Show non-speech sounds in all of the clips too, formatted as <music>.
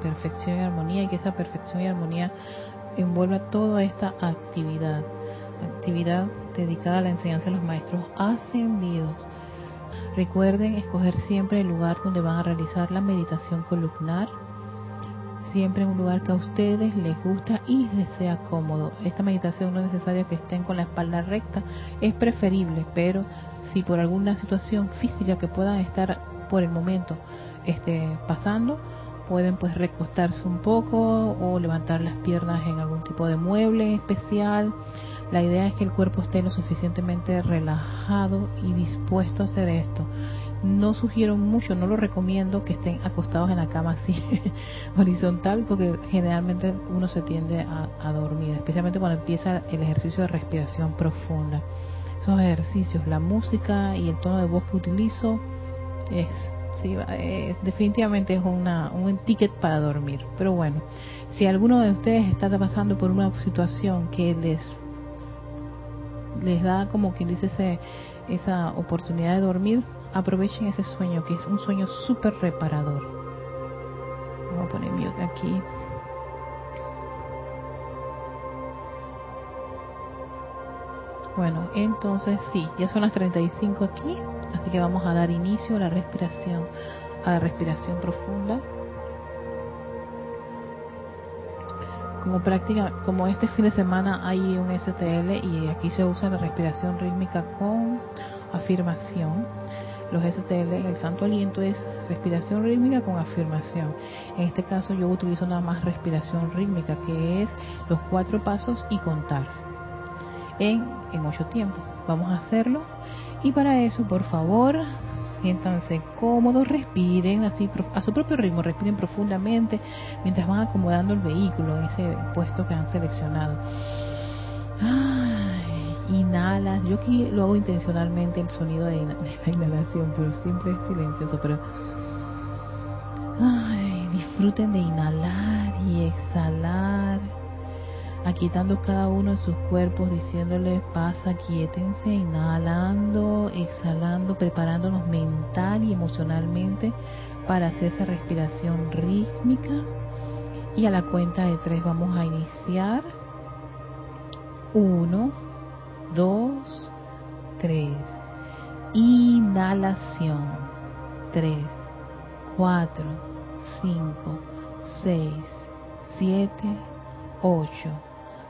perfección y armonía y que esa perfección y armonía envuelva toda esta actividad, actividad dedicada a la enseñanza de los maestros ascendidos. Recuerden escoger siempre el lugar donde van a realizar la meditación columnar, siempre en un lugar que a ustedes les gusta y les sea cómodo. Esta meditación no es necesaria que estén con la espalda recta, es preferible, pero si por alguna situación física que puedan estar por el momento este, pasando, pueden pues recostarse un poco o levantar las piernas en algún tipo de mueble especial. La idea es que el cuerpo esté lo suficientemente relajado y dispuesto a hacer esto. No sugiero mucho, no lo recomiendo que estén acostados en la cama así <laughs> horizontal porque generalmente uno se tiende a, a dormir, especialmente cuando empieza el ejercicio de respiración profunda. Esos ejercicios, la música y el tono de voz que utilizo es Sí, eh, definitivamente es una, un ticket para dormir. Pero bueno, si alguno de ustedes está pasando por una situación que les les da como quien dice ese, esa oportunidad de dormir, aprovechen ese sueño, que es un sueño súper reparador. Vamos a poner mute aquí. Bueno, entonces sí, ya son las 35 aquí, así que vamos a dar inicio a la respiración, a la respiración profunda. Como práctica, como este fin de semana hay un STL y aquí se usa la respiración rítmica con afirmación. Los STL, el santo aliento es respiración rítmica con afirmación. En este caso yo utilizo nada más respiración rítmica, que es los cuatro pasos y contar en, en ocho tiempos. Vamos a hacerlo. Y para eso, por favor, siéntanse cómodos, respiren así a su propio ritmo, respiren profundamente mientras van acomodando el vehículo en ese puesto que han seleccionado. Ay, inhala, yo aquí lo hago intencionalmente el sonido de, <laughs> la inhalación, pero siempre es silencioso, pero ay, disfruten de inhalar y exhalar aquietando cada uno de sus cuerpos, diciéndole pasa, quietense, inhalando, exhalando, preparándonos mental y emocionalmente para hacer esa respiración rítmica. Y a la cuenta de tres vamos a iniciar. Uno, dos, tres. Inhalación. Tres, cuatro, cinco, seis, siete, ocho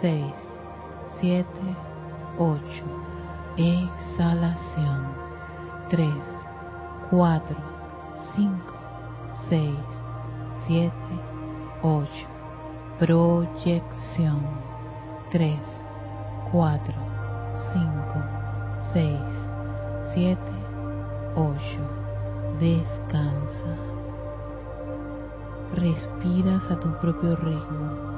6, 7, 8. Exhalación. 3, 4, 5, 6, 7, 8, proyección, 3, 4, 5, 6, 7, 8, descansa. Respiras a tu propio ritmo.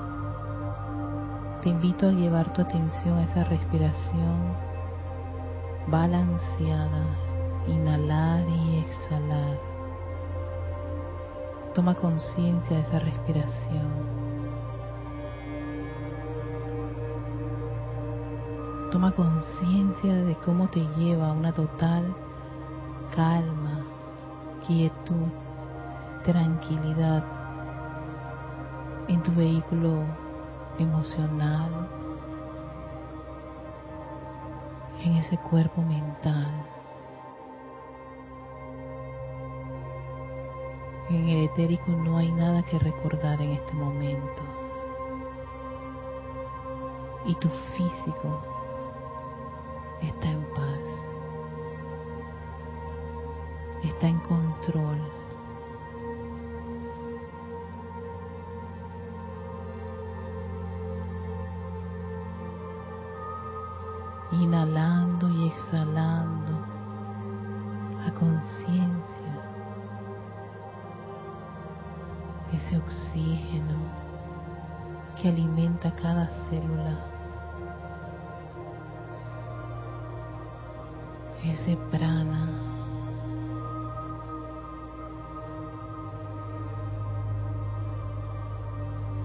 Te invito a llevar tu atención a esa respiración balanceada, inhalar y exhalar Toma conciencia de esa respiración. Toma conciencia de cómo te lleva a una total calma, quietud, tranquilidad en tu vehículo emocional, en ese cuerpo mental. En el etérico no hay nada que recordar en este momento. Y tu físico está en Inhalando y exhalando a conciencia ese oxígeno que alimenta cada célula, ese prana.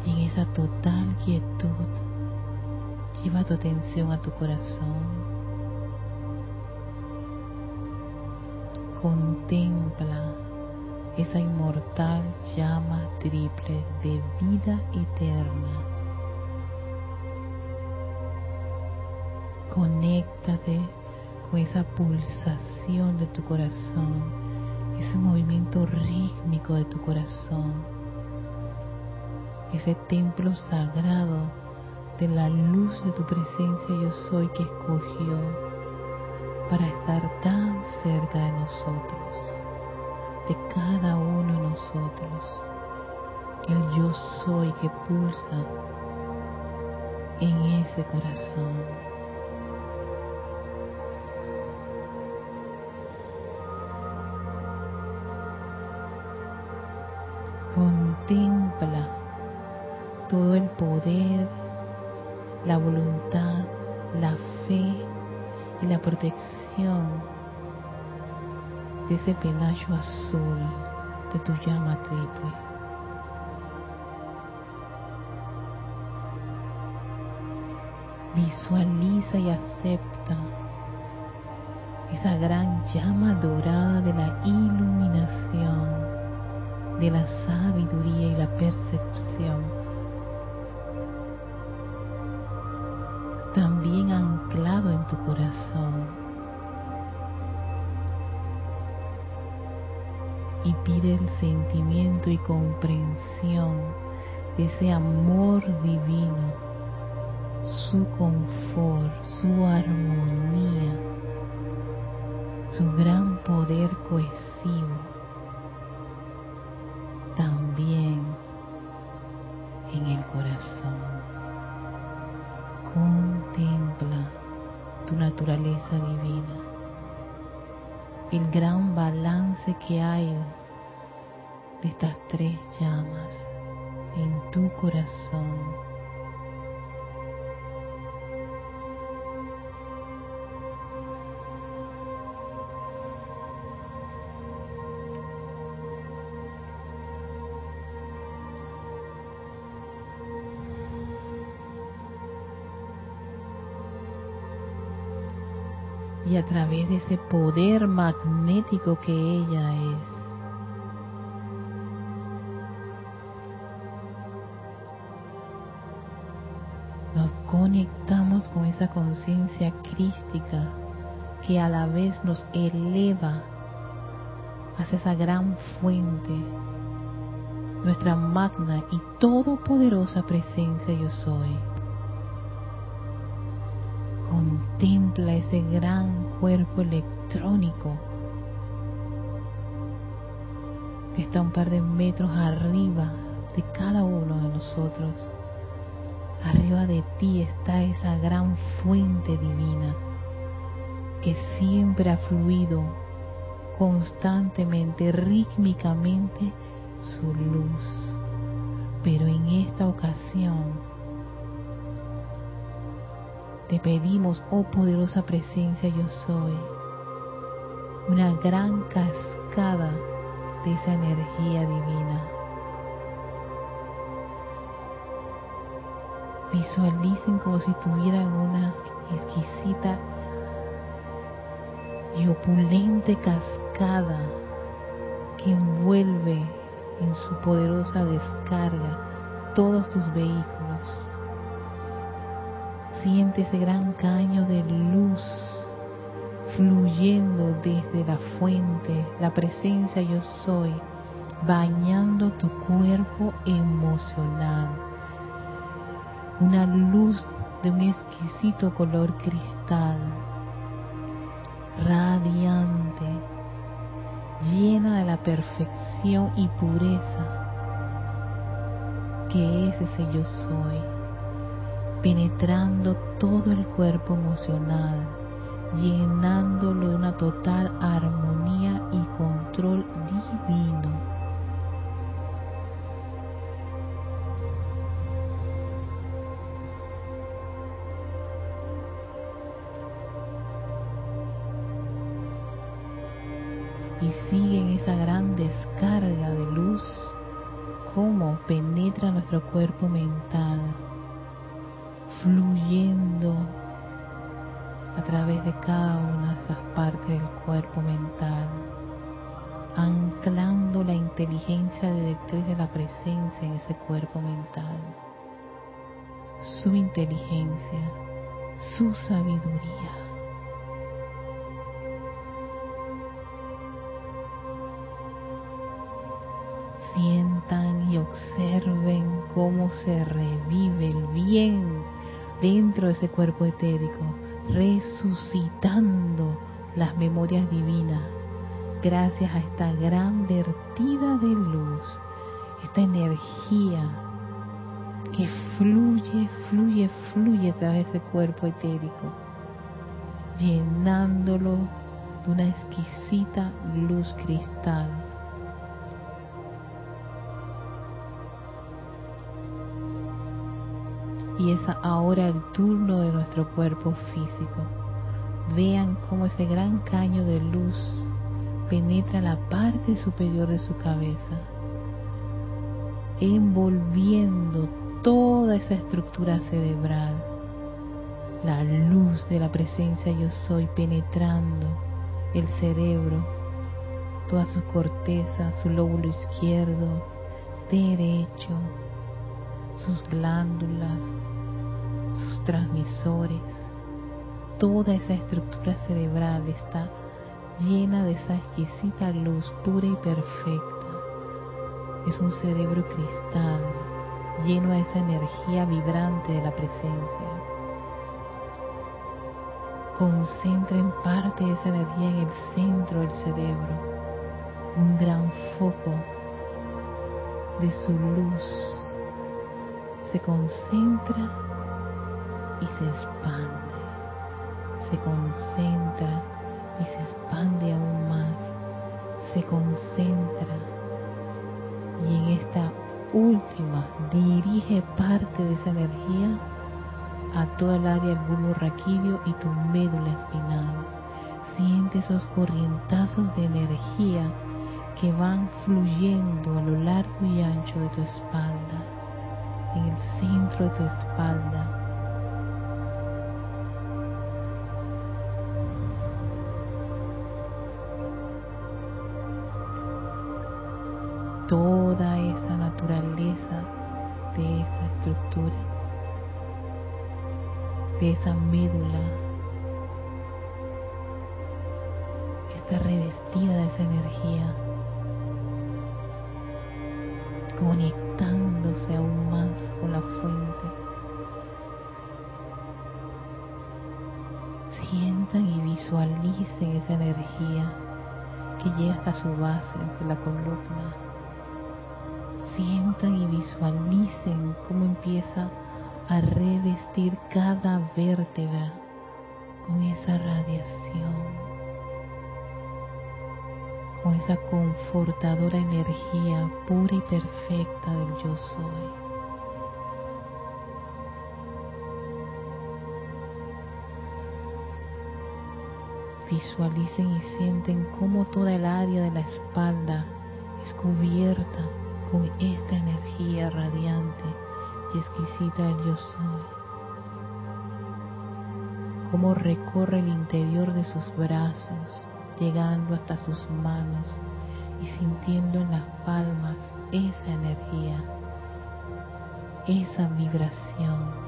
Y en esa total quietud, lleva tu atención a tu corazón. Contempla esa inmortal llama triple de vida eterna. Conéctate con esa pulsación de tu corazón, ese movimiento rítmico de tu corazón, ese templo sagrado de la luz de tu presencia yo soy que escogió para estar tan cerca de nosotros de cada uno de nosotros. El yo soy que pulsa en ese corazón. Ese penacho azul de tu llama triple. Visualiza y acepta esa gran llama dorada de la iluminación, de la sabiduría y la percepción. Y comprensión de ese amor divino, su confort, su armonía, su gran poder cohesivo, corazón y a través de ese poder magnético que ella es. Conectamos con esa conciencia crística que a la vez nos eleva hacia esa gran fuente, nuestra magna y todopoderosa presencia yo soy contempla ese gran cuerpo electrónico que está un par de metros arriba de cada uno de nosotros. Arriba de ti está esa gran fuente divina que siempre ha fluido constantemente, rítmicamente, su luz. Pero en esta ocasión te pedimos, oh poderosa presencia yo soy, una gran cascada de esa energía divina. Visualicen como si tuvieran una exquisita y opulente cascada que envuelve en su poderosa descarga todos tus vehículos. Siente ese gran caño de luz fluyendo desde la fuente, la presencia yo soy, bañando tu cuerpo emocional. Una luz de un exquisito color cristal, radiante, llena de la perfección y pureza que es ese yo soy, penetrando todo el cuerpo emocional, llenándolo de una total armonía y control divino esa gran descarga de luz, cómo penetra nuestro cuerpo mental, fluyendo a través de cada una de esas partes del cuerpo mental, anclando la inteligencia directriz de la presencia en ese cuerpo mental, su inteligencia, su sabiduría observen cómo se revive el bien dentro de ese cuerpo etérico, resucitando las memorias divinas. Gracias a esta gran vertida de luz, esta energía que fluye, fluye, fluye a través de ese cuerpo etérico, llenándolo de una exquisita luz cristal y es ahora el turno de nuestro cuerpo físico. Vean cómo ese gran caño de luz penetra la parte superior de su cabeza, envolviendo toda esa estructura cerebral. La luz de la presencia yo soy penetrando el cerebro, toda su corteza, su lóbulo izquierdo, derecho, sus glándulas, sus transmisores, toda esa estructura cerebral está llena de esa exquisita luz pura y perfecta. Es un cerebro cristal lleno de esa energía vibrante de la presencia. Concentren parte de esa energía en el centro del cerebro, un gran foco de su luz se concentra y se expande, se concentra y se expande aún más, se concentra y en esta última dirige parte de esa energía a toda el área del bulbo raquídeo y tu médula espinal. Siente esos corrientazos de energía que van fluyendo a lo largo y ancho de tu espalda en el centro de tu espalda. Toda esa naturaleza de esa estructura, de esa médula, está revestida de esa energía, conectándose aún más con la fuente. Sientan y visualicen esa energía que llega hasta su base, de la columna. sientan y visualicen cómo empieza a revestir cada vértebra con esa radiación, con esa confortadora energía pura y perfecta del yo soy. Visualicen y sienten cómo toda el área de la espalda es cubierta con esta energía radiante y exquisita del yo soy. Cómo recorre el interior de sus brazos, llegando hasta sus manos y sintiendo en las palmas esa energía, esa vibración.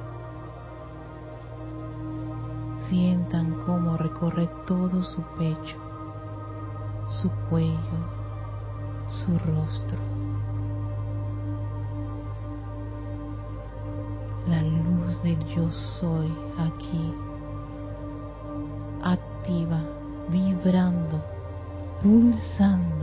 Sientan cómo recorre todo su pecho, su cuello, su rostro. La luz del yo soy aquí, activa, vibrando, pulsando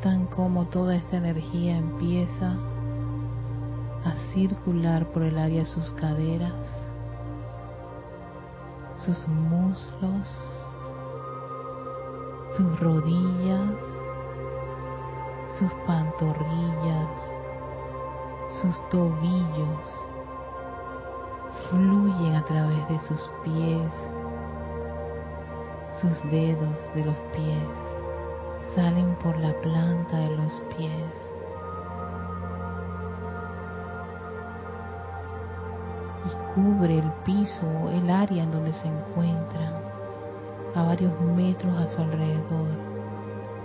Sientan cómo toda esta energía empieza a circular por el área de sus caderas, sus muslos, sus rodillas, sus pantorrillas, sus tobillos, fluyen a través de sus pies, sus dedos de los pies, salen por la planta de los pies. Y cubre el piso, el área en donde se encuentran, a varios metros a su alrededor.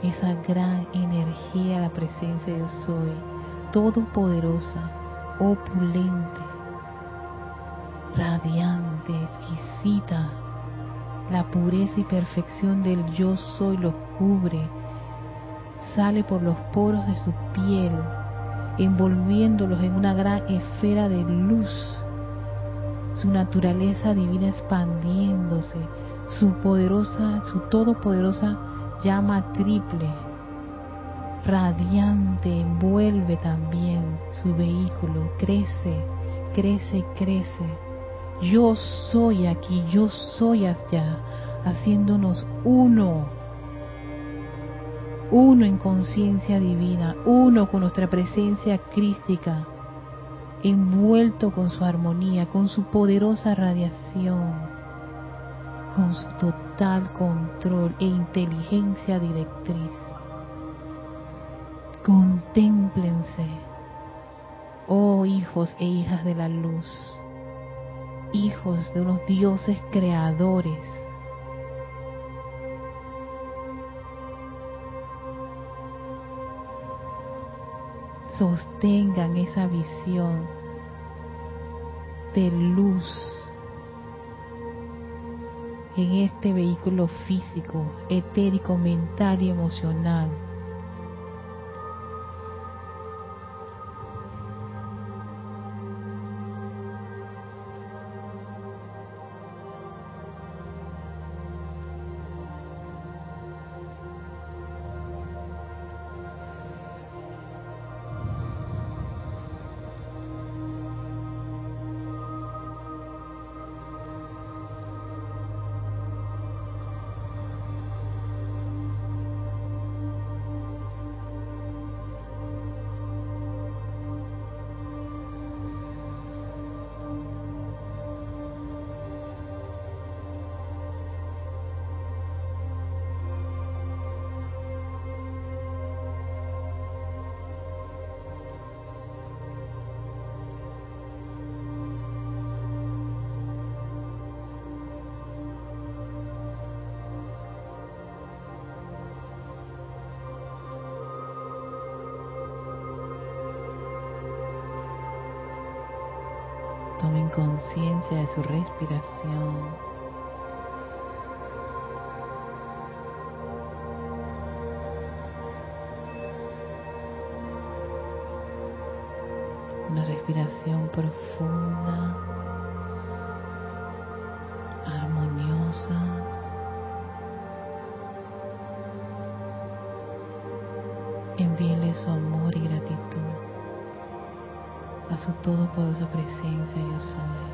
Esa gran energía, la presencia de soy, todopoderosa, opulente, radiante, exquisita. La pureza y perfección del yo soy los cubre, sale por los poros de su piel, envolviéndolos en una gran esfera de luz, su naturaleza divina expandiéndose, su poderosa, su todopoderosa llama triple, radiante, envuelve también su vehículo, crece, crece, crece. Yo soy aquí, yo soy allá, haciéndonos uno, uno en conciencia divina, uno con nuestra presencia crística, envuelto con su armonía, con su poderosa radiación, con su total control e inteligencia directriz. Contémplense, oh hijos e hijas de la luz, hijos de unos dioses creadores. Sostengan esa visión de luz en este vehículo físico, etérico, mental y emocional conciencia de su respiración. Una respiración profunda, armoniosa. envíele su amor y gratitud. A su todopoderosa presencia yo soy.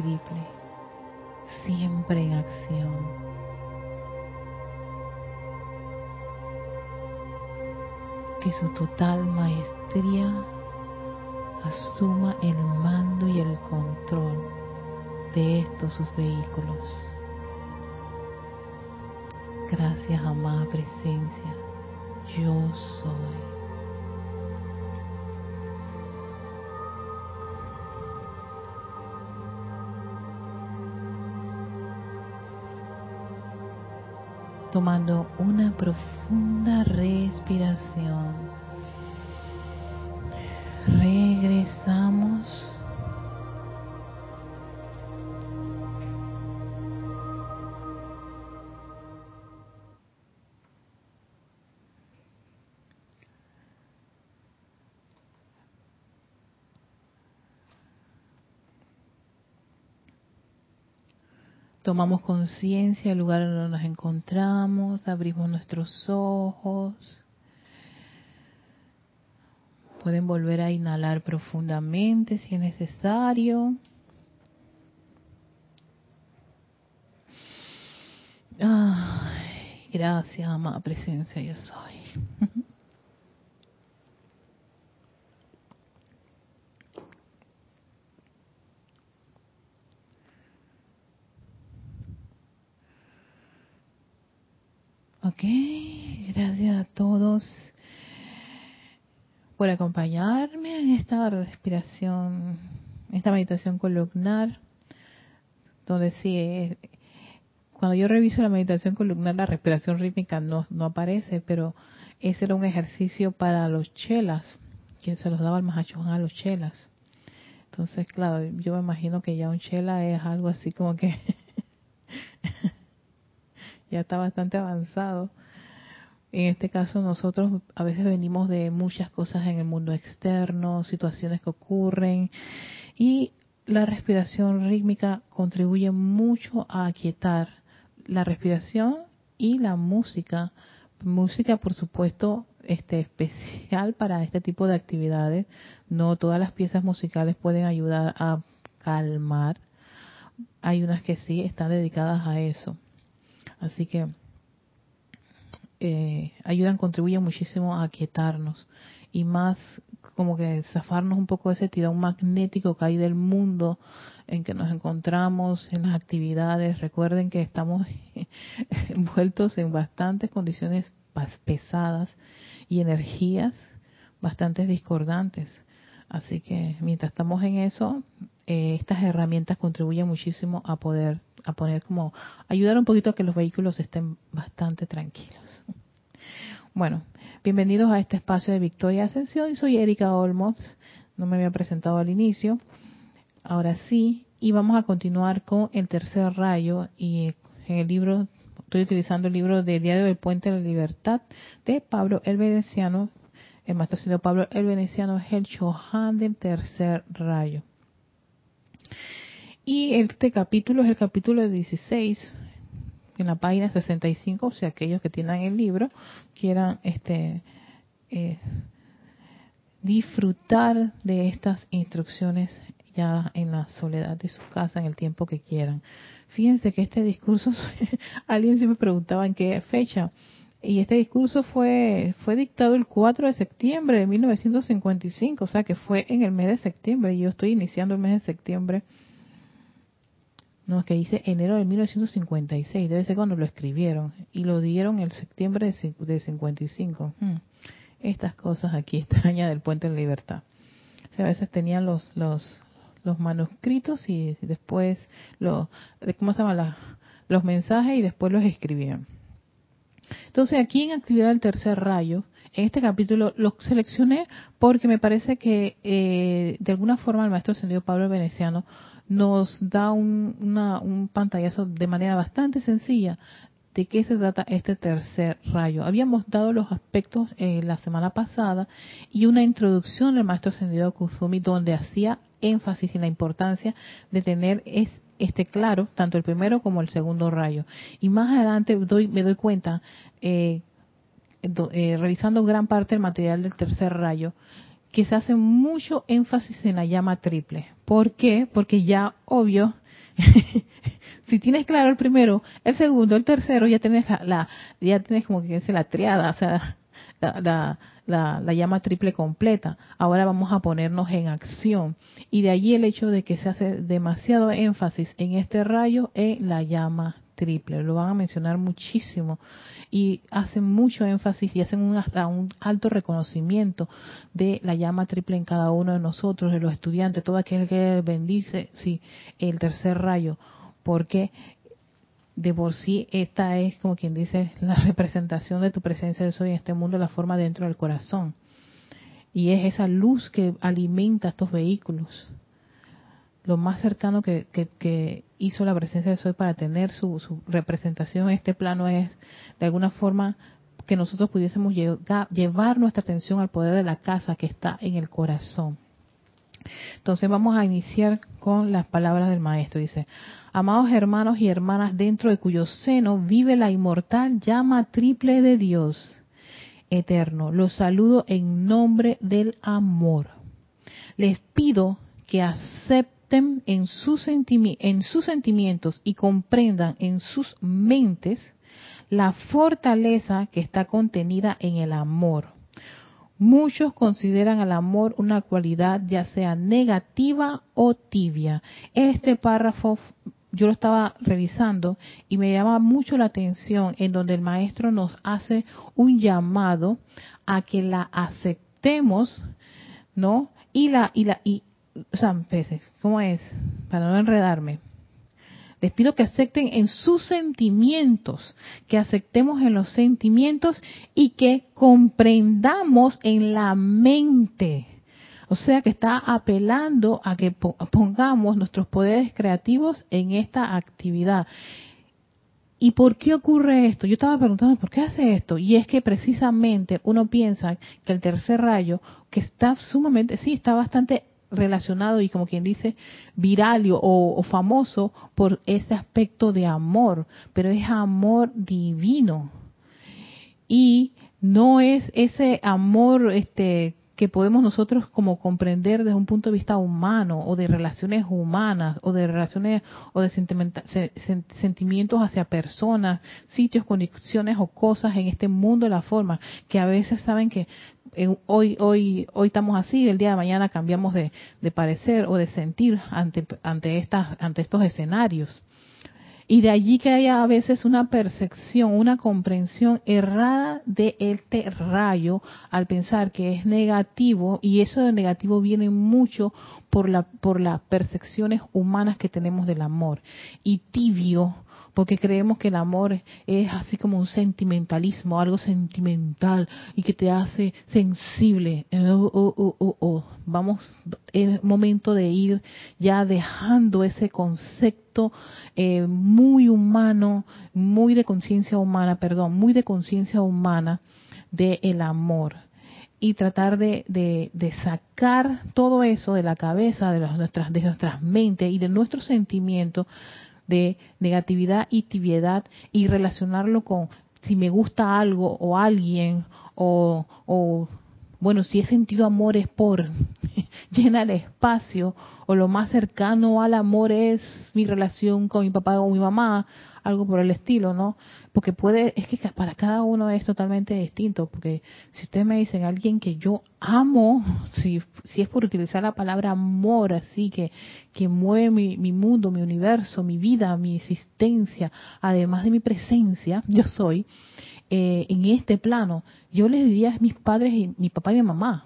Triple, siempre en acción. Que su total maestría asuma el mando y el control de estos sus vehículos. Gracias, amada presencia. Yo soy. Tomando una profunda respiración. Tomamos conciencia del lugar donde nos encontramos, abrimos nuestros ojos. Pueden volver a inhalar profundamente si es necesario. Gracias, amada presencia, yo soy. <laughs> Ok, gracias a todos por acompañarme en esta respiración, esta meditación columnar, donde sí, cuando yo reviso la meditación columnar, la respiración rítmica no, no aparece, pero ese era un ejercicio para los chelas, que se los daba el Mahachuján a los chelas. Entonces, claro, yo me imagino que ya un chela es algo así como que ya está bastante avanzado. En este caso nosotros a veces venimos de muchas cosas en el mundo externo, situaciones que ocurren y la respiración rítmica contribuye mucho a aquietar la respiración y la música. Música, por supuesto, este especial para este tipo de actividades. No todas las piezas musicales pueden ayudar a calmar. Hay unas que sí están dedicadas a eso. Así que eh, ayudan, contribuyen muchísimo a aquietarnos y más como que zafarnos un poco de ese tirón magnético que hay del mundo en que nos encontramos en las actividades. Recuerden que estamos <laughs> envueltos en bastantes condiciones pesadas y energías bastante discordantes. Así que mientras estamos en eso, eh, estas herramientas contribuyen muchísimo a poder, a poner como, ayudar un poquito a que los vehículos estén bastante tranquilos. Bueno, bienvenidos a este espacio de Victoria Ascensión. Soy Erika Olmos, no me había presentado al inicio. Ahora sí, y vamos a continuar con el tercer rayo y en el libro, estoy utilizando el libro de Diario del Puente de la Libertad de Pablo el Veneciano. El maestro señor Pablo el Veneciano es el Chohan del tercer rayo. Y este capítulo es el capítulo 16, en la página 65, o sea, aquellos que tienen el libro quieran este eh, disfrutar de estas instrucciones ya en la soledad de su casa, en el tiempo que quieran. Fíjense que este discurso, <laughs> alguien se me preguntaba en qué fecha. Y este discurso fue, fue dictado el 4 de septiembre de 1955, o sea que fue en el mes de septiembre. Y yo estoy iniciando el mes de septiembre. No, es que dice enero de 1956, debe ser cuando lo escribieron. Y lo dieron el septiembre de, de 55. Hmm. Estas cosas aquí <laughs> extrañas del Puente de Libertad. O sea, a veces tenían los, los, los manuscritos y después los, ¿cómo se llama? los mensajes y después los escribían. Entonces aquí en actividad del tercer rayo, en este capítulo lo seleccioné porque me parece que eh, de alguna forma el maestro ascendido Pablo Veneciano nos da un, un pantallazo de manera bastante sencilla de qué se trata este tercer rayo. Habíamos dado los aspectos eh, la semana pasada y una introducción del maestro ascendido Kuzumi donde hacía énfasis en la importancia de tener es, este claro, tanto el primero como el segundo rayo. Y más adelante doy, me doy cuenta, eh, eh, revisando gran parte del material del tercer rayo, que se hace mucho énfasis en la llama triple. ¿Por qué? Porque ya, obvio, <laughs> si tienes claro el primero, el segundo, el tercero, ya tienes la, ya tienes como que dice la triada, o sea, la, la, la, llama triple completa. Ahora vamos a ponernos en acción. Y de allí el hecho de que se hace demasiado énfasis en este rayo en la llama triple. Lo van a mencionar muchísimo y hacen mucho énfasis y hacen un, hasta un alto reconocimiento de la llama triple en cada uno de nosotros, de los estudiantes, todo aquel que bendice, sí, el tercer rayo, porque de por sí esta es como quien dice la representación de tu presencia de soy en este mundo, la forma dentro del corazón. Y es esa luz que alimenta estos vehículos. Lo más cercano que, hizo la presencia de soy para tener su, su, representación en este plano es de alguna forma que nosotros pudiésemos llevar nuestra atención al poder de la casa que está en el corazón. Entonces vamos a iniciar con las palabras del maestro. Dice, amados hermanos y hermanas, dentro de cuyo seno vive la inmortal llama triple de Dios eterno. Los saludo en nombre del amor. Les pido que acepten en sus, en sus sentimientos y comprendan en sus mentes la fortaleza que está contenida en el amor Muchos consideran al amor una cualidad ya sea negativa o tibia. Este párrafo yo lo estaba revisando y me llama mucho la atención en donde el maestro nos hace un llamado a que la aceptemos, ¿no? Y la o sea, ¿cómo es? Para no enredarme. Les pido que acepten en sus sentimientos, que aceptemos en los sentimientos y que comprendamos en la mente. O sea que está apelando a que pongamos nuestros poderes creativos en esta actividad. ¿Y por qué ocurre esto? Yo estaba preguntando, ¿por qué hace esto? Y es que precisamente uno piensa que el tercer rayo, que está sumamente, sí, está bastante relacionado y como quien dice viral o, o, famoso por ese aspecto de amor, pero es amor divino. Y no es ese amor este que podemos nosotros como comprender desde un punto de vista humano o de relaciones humanas o de relaciones o de sentimientos hacia personas, sitios, condiciones o cosas en este mundo de la forma que a veces saben que hoy hoy hoy estamos así, el día de mañana cambiamos de, de parecer o de sentir ante ante estas ante estos escenarios. Y de allí que haya a veces una percepción, una comprensión errada de este rayo al pensar que es negativo y eso de negativo viene mucho por la por las percepciones humanas que tenemos del amor. Y tibio porque creemos que el amor es así como un sentimentalismo, algo sentimental y que te hace sensible. Oh, oh, oh, Vamos, es momento de ir ya dejando ese concepto eh, muy humano, muy de conciencia humana, perdón, muy de conciencia humana del el amor y tratar de, de, de, sacar todo eso de la cabeza, de, nuestras, de nuestras mentes y de nuestros sentimientos de negatividad y tibiedad y relacionarlo con si me gusta algo o alguien o, Bueno, si he sentido amor es por <laughs> llena el espacio o lo más cercano al amor es mi relación con mi papá o mi mamá, algo por el estilo, ¿no? Porque puede, es que para cada uno es totalmente distinto, porque si ustedes me dicen alguien que yo amo, <laughs> si, si es por utilizar la palabra amor, así que, que mueve mi, mi mundo, mi universo, mi vida, mi existencia, además de mi presencia, <laughs> yo soy, eh, en este plano, yo les diría a mis padres, y mi papá y mi mamá,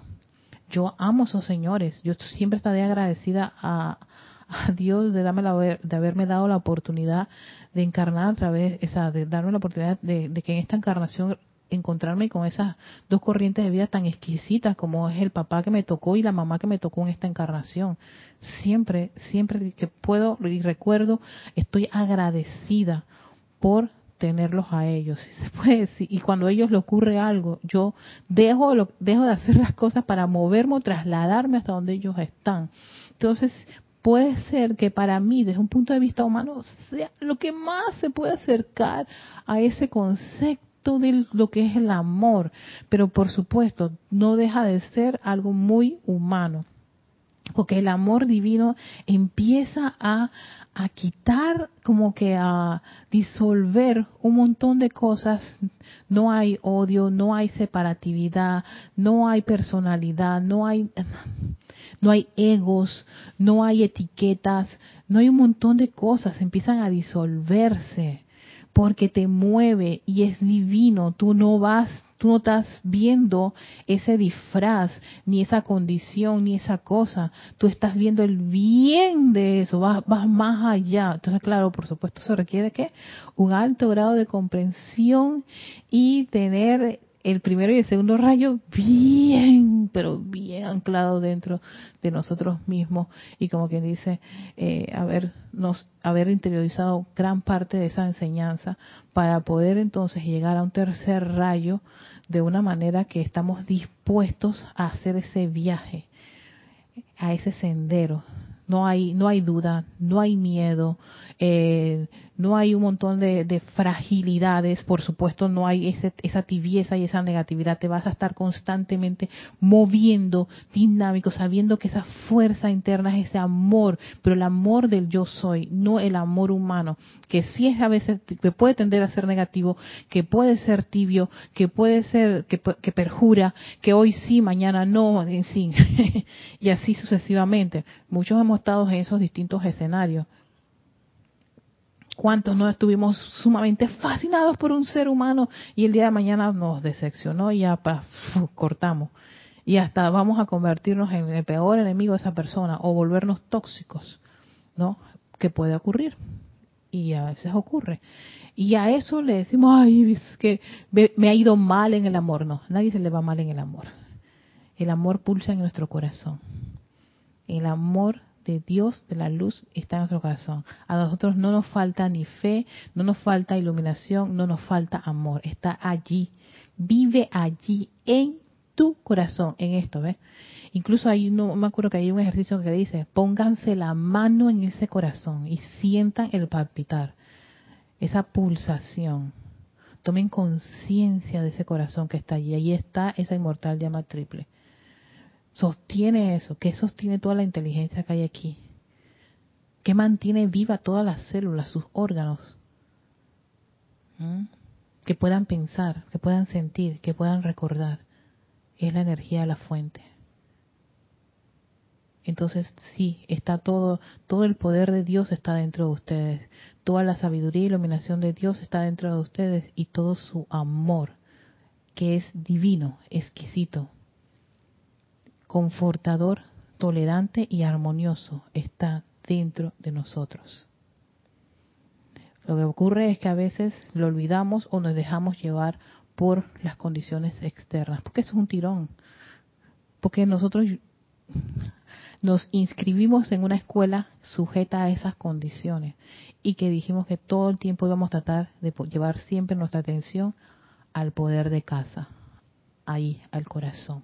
yo amo a esos señores, yo siempre estaré agradecida a, Dios de, darme la, de haberme dado la oportunidad de encarnar a través, esa, de darme la oportunidad de, que en esta encarnación encontrarme con esas dos corrientes de vida tan exquisitas como es el papá que me tocó y la mamá que me tocó en esta encarnación. Siempre, siempre que puedo y recuerdo, estoy agradecida por tenerlos a ellos, si se <laughs> puede. Y cuando a ellos le ocurre algo, yo dejo, lo, dejo de hacer las cosas para moverme o trasladarme hasta donde ellos están. Entonces, puede ser que para mí, desde un punto de vista humano, sea lo que más se puede acercar a ese concepto de lo que es el amor. Pero por supuesto, no deja de ser algo muy humano porque el amor divino empieza a, a, quitar, como que a disolver un montón de cosas. No hay odio, no hay separatividad, no hay personalidad, no hay, no hay egos, no hay etiquetas, no hay un montón de cosas, empiezan a disolverse porque te mueve y es divino. Tú no vas Tú no estás viendo ese disfraz, ni esa condición, ni esa cosa. Tú estás viendo el bien de eso, vas, vas más allá. Entonces, claro, por supuesto, eso requiere que un alto grado de comprensión y tener el primero y el segundo rayo bien, pero bien anclado dentro de nosotros mismos y como quien dice, eh, haber, nos, haber interiorizado gran parte de esa enseñanza para poder entonces llegar a un tercer rayo de una manera que estamos dispuestos a hacer ese viaje, a ese sendero. No hay, no hay duda, no hay miedo, eh, no hay un montón de, fragilidades, por supuesto no hay ese, esa tibieza y esa negatividad, te vas a estar constantemente moviendo, dinámico, sabiendo que esa fuerza interna es ese amor, pero el amor del yo soy, no el amor humano, que sí es a veces, que puede tender a ser negativo, que puede ser tibio, que puede ser, que, que perjura, que hoy sí, mañana no, en sí, <laughs> y así sucesivamente. Muchos hemos estado en esos distintos escenarios ¿Cuántos no estuvimos sumamente fascinados por un ser humano y el día de mañana nos decepcionó y ya cortamos? Y hasta vamos a convertirnos en el peor enemigo de esa persona o volvernos tóxicos, ¿no? Que puede ocurrir. Y a veces ocurre. Y a eso le decimos, ay, es que me ha ido mal en el amor. No, nadie se le va mal en el amor. El amor pulsa en nuestro corazón. El amor de Dios, de la luz, está en nuestro corazón. A nosotros no nos falta ni fe, no nos falta iluminación, no nos falta amor. Está allí. Vive allí en tu corazón, en esto, ¿ves? Incluso hay, no me acuerdo que hay un ejercicio que dice, pónganse la mano en ese corazón y sientan el palpitar, esa pulsación. Tomen conciencia de ese corazón que está allí. Ahí está esa inmortal llama triple sostiene eso, que sostiene toda la inteligencia que hay aquí, que mantiene viva todas las células, sus órganos, que puedan pensar, que puedan sentir, que puedan recordar. Es la energía de la fuente. Entonces sí, está todo, todo el poder de Dios está dentro de ustedes, toda la sabiduría y iluminación de Dios está dentro de ustedes y todo su amor, que es divino, exquisito, confortador, tolerante y armonioso está dentro de nosotros. Lo que ocurre es que a veces lo olvidamos o nos dejamos llevar por las condiciones externas, porque eso es un tirón, porque nosotros nos inscribimos en una escuela sujeta a esas condiciones y que dijimos que todo el tiempo íbamos a tratar de llevar siempre nuestra atención al poder de casa, ahí, al corazón.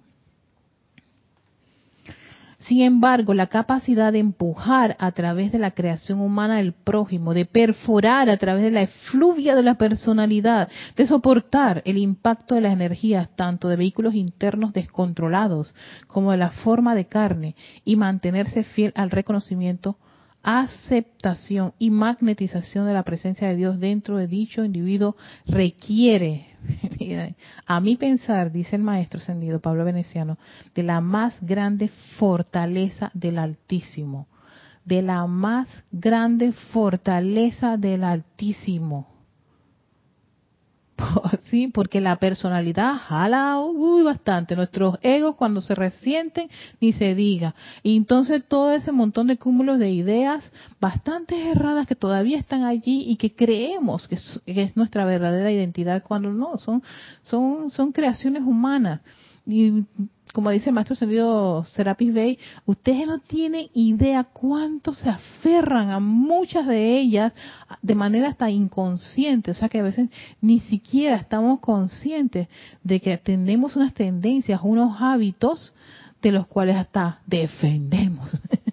Sin embargo, la capacidad de empujar a través de la creación humana del prójimo, de perforar a través de la efluvia de la personalidad, de soportar el impacto de las energías tanto de vehículos internos descontrolados como de la forma de carne y mantenerse fiel al reconocimiento aceptación y magnetización de la presencia de Dios dentro de dicho individuo requiere, <laughs> a mi pensar, dice el maestro ascendido Pablo Veneciano, de la más grande fortaleza del Altísimo, de la más grande fortaleza del Altísimo <laughs> sí, porque la personalidad jala uy, bastante. Nuestros egos cuando se resienten ni se diga. Y entonces todo ese montón de cúmulos de ideas bastante erradas que todavía están allí y que creemos que es, que es nuestra verdadera identidad cuando no, son, son, son creaciones humanas. Y como dice el maestro ascendido Serapis Bey, ustedes no tienen idea cuánto se aferran a muchas de ellas de manera hasta inconsciente, o sea que a veces ni siquiera estamos conscientes de que tenemos unas tendencias, unos hábitos de los cuales hasta defendemos.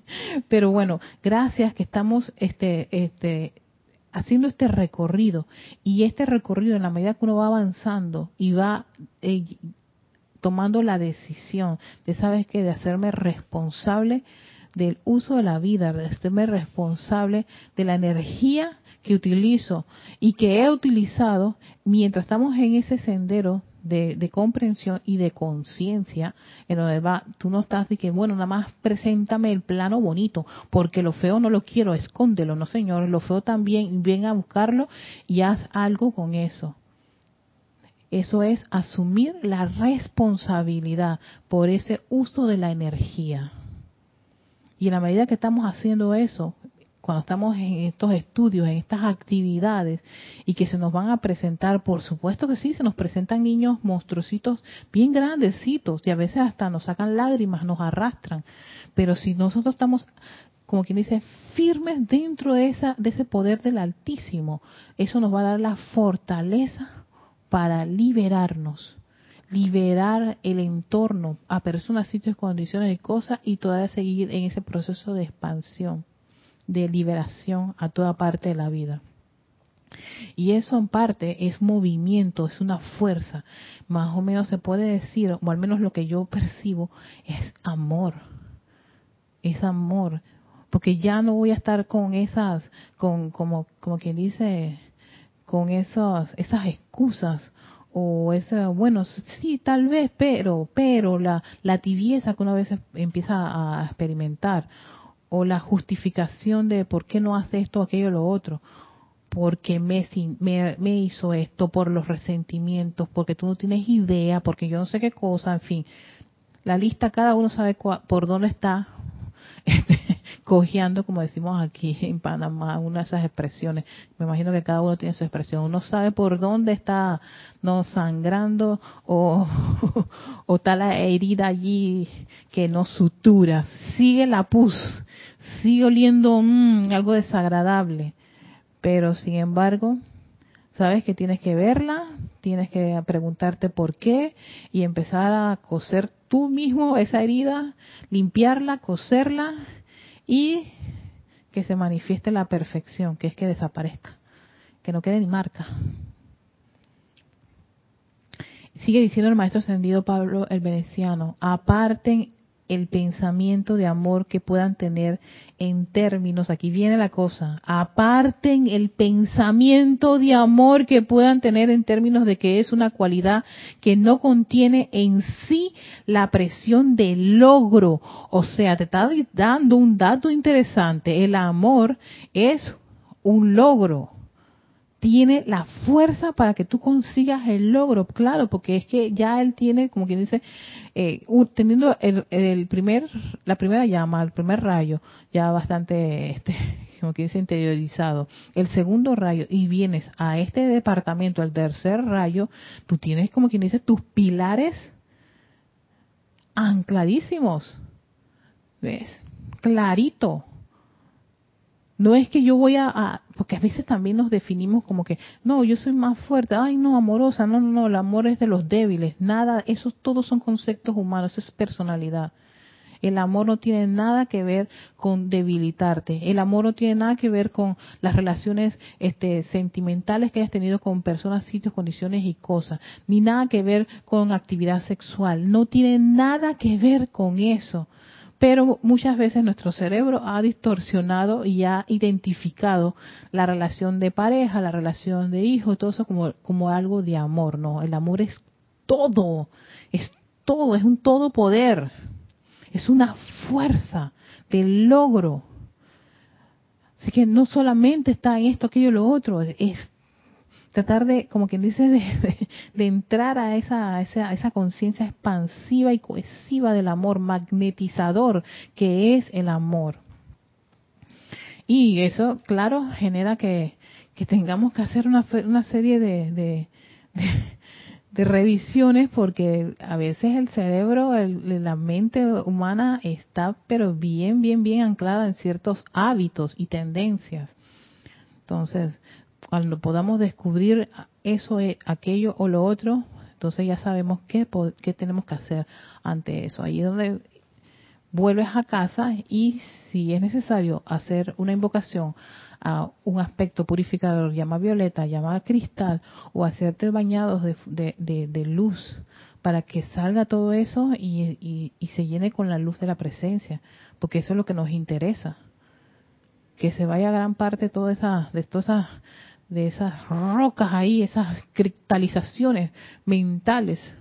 <laughs> Pero bueno, gracias que estamos este este haciendo este recorrido y este recorrido en la medida que uno va avanzando y va eh, tomando la decisión de, ¿sabes qué?, de hacerme responsable del uso de la vida, de hacerme responsable de la energía que utilizo y que he utilizado mientras estamos en ese sendero de, comprensión y de conciencia, en donde va, tú no estás de que, bueno, nada más preséntame el plano bonito, porque lo feo no lo quiero, escóndelo, no señor, lo feo también, ven a buscarlo y haz algo con eso. Eso es asumir la responsabilidad por ese uso de la energía. Y en la medida que estamos haciendo eso, cuando estamos en estos estudios, en estas actividades, y que se nos van a presentar, por supuesto que sí, se nos presentan niños monstruositos bien grandecitos, y a veces hasta nos sacan lágrimas, nos arrastran. Pero si nosotros estamos como quien dice, firmes dentro de, esa, de ese poder del Altísimo, eso nos va a dar la fortaleza para liberarnos, liberar el entorno a personas, sitios, condiciones y cosas y todavía seguir en ese proceso de expansión, de liberación a toda parte de la vida. Y eso en parte es movimiento, es una fuerza. Más o menos se puede decir, o al menos lo que yo percibo, es amor. Es amor. Porque ya no voy a estar con esas, con como, como quien dice, con esas, esas excusas o esa, bueno, sí, tal vez, pero, pero la, la tibieza que una vez empieza a experimentar o la justificación de por qué no hace esto, aquello, lo otro, porque me, me, me hizo esto, por los resentimientos, porque tú no tienes idea, porque yo no sé qué cosa, en fin. La lista, cada uno sabe por dónde está <laughs> cojeando, como decimos aquí <laughs> en Panamá, una de esas expresiones. Me imagino que cada uno tiene su expresión. Uno sabe por dónde está no sangrando o, <laughs> o está la herida allí que no sutura. Sigue la pus, sigue oliendo mm, algo desagradable. Pero sin embargo, sabes que tienes que verla, tienes que preguntarte por qué y empezar a coser tú mismo esa herida, limpiarla, coserla y que se manifieste la perfección, que es que desaparezca, que no quede ni marca. Sigue diciendo el maestro ascendido Pablo el Veneciano, aparten el pensamiento de amor que puedan tener en términos, aquí viene la cosa, aparten el pensamiento de amor que puedan tener en términos de que es una cualidad que no contiene en sí la presión de logro. O sea, te está dando un dato interesante, el amor es un logro tiene la fuerza para que tú consigas el logro, claro, porque es que ya él tiene, como quien dice, eh, teniendo el, primer, la primera llama, el primer rayo, ya bastante, este, <laughs> como quien dice, interiorizado, el segundo rayo, y vienes a este departamento, el tercer rayo, tú tienes, como quien dice, tus pilares ancladísimos, ¿ves? Clarito, no es que yo voy a, porque a veces también nos definimos como que, no, yo soy más fuerte, ay, no, amorosa, no, no, no, el amor es de los débiles, nada, esos todos son conceptos humanos, eso es personalidad. El amor no tiene nada que ver con debilitarte. El amor no tiene nada que ver con las relaciones este, sentimentales que hayas tenido con personas, sitios, condiciones y cosas. Ni nada que ver con actividad sexual. No tiene nada que ver con eso. Pero muchas veces nuestro cerebro ha distorsionado y ha identificado la relación de pareja, la relación de hijo, todo eso como, como algo de amor. No, el amor es todo. Es todo, es un todo poder es una fuerza de logro. Así que no solamente está en esto, aquello, lo otro, es tratar de, como quien dice, <laughs> de, entrar a esa, esa, esa conciencia expansiva y cohesiva del amor, magnetizador que es el amor. Y eso, claro, genera que, que tengamos que hacer una, una serie de, de revisiones porque a veces el cerebro, la mente humana está pero bien, bien, bien anclada en ciertos hábitos y tendencias. Entonces, cuando podamos descubrir eso, eh, aquello o lo otro, entonces ya sabemos qué, qué tenemos que hacer ante eso. Ahí es donde vuelves a casa y si es necesario hacer una invocación a un aspecto purificador, llama violeta, llama cristal, o hacerte bañados de, luz para que salga todo eso y, y, se llene con la luz de la presencia, porque eso es lo que nos interesa, que se vaya gran parte toda esa, de todas esas, de esas rocas ahí, esas cristalizaciones mentales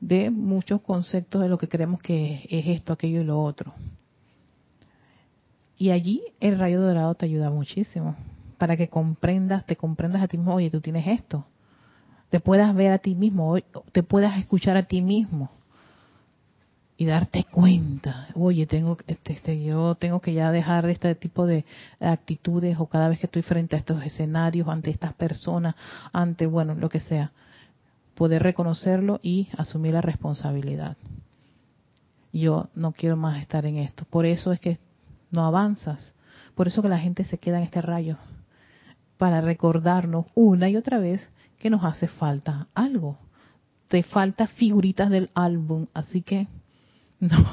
de muchos conceptos de lo que creemos que es esto, aquello y lo otro. Y allí el rayo dorado te ayuda muchísimo para que comprendas, te comprendas a ti mismo, oye, tú tienes esto. Te puedas ver a ti mismo, te puedas escuchar a ti mismo y darte cuenta, oye, tengo este, este, yo tengo que ya dejar este tipo de actitudes o cada vez que estoy frente a estos escenarios, ante estas personas, ante, bueno, lo que sea, poder reconocerlo y asumir la responsabilidad. Yo no quiero más estar en esto. Por eso es que no avanzas. Por eso que la gente se queda en este rayo, para recordarnos una y otra vez que nos hace falta algo. Te falta figuritas del álbum, así que <laughs> no,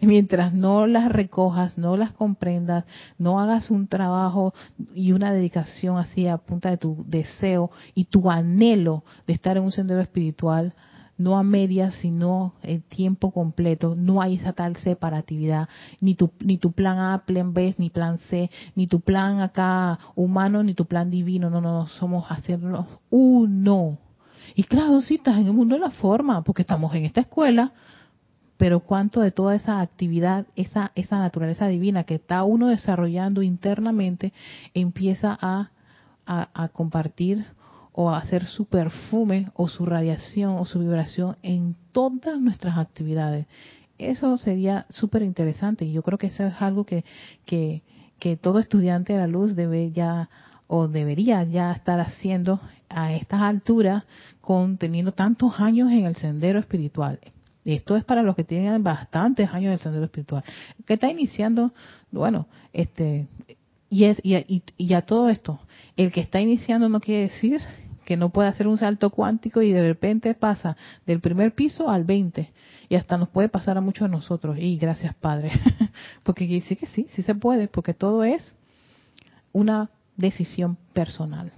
mientras no las recojas, no las comprendas, no hagas un trabajo y una dedicación así a punta de tu deseo y tu anhelo de estar en un sendero espiritual, no a medias, sino en tiempo completo. No hay esa tal separatividad, ni tu, ni tu plan A, plan B, ni plan C, ni tu plan acá humano, ni tu plan divino. No, no, no, somos hacernos uno. Y claro, si estás en el mundo de la forma, porque estamos en esta escuela, pero cuánto de toda esa actividad, esa, esa naturaleza divina que está uno desarrollando internamente, empieza a, a, a compartir o hacer su perfume o su radiación o su vibración en todas nuestras actividades. Eso sería súper interesante y yo creo que eso es algo que, que, que todo estudiante de la luz debe ya o debería ya estar haciendo a estas alturas con teniendo tantos años en el sendero espiritual. Esto es para los que tienen bastantes años en el sendero espiritual. Que está iniciando, bueno, este, y es, y, y, y a todo esto, el que está iniciando no quiere decir que no puede hacer un salto cuántico y de repente pasa del primer piso al 20 y hasta nos puede pasar a muchos de nosotros. Y gracias Padre <laughs> porque sí que sí, sí se puede porque todo es una decisión personal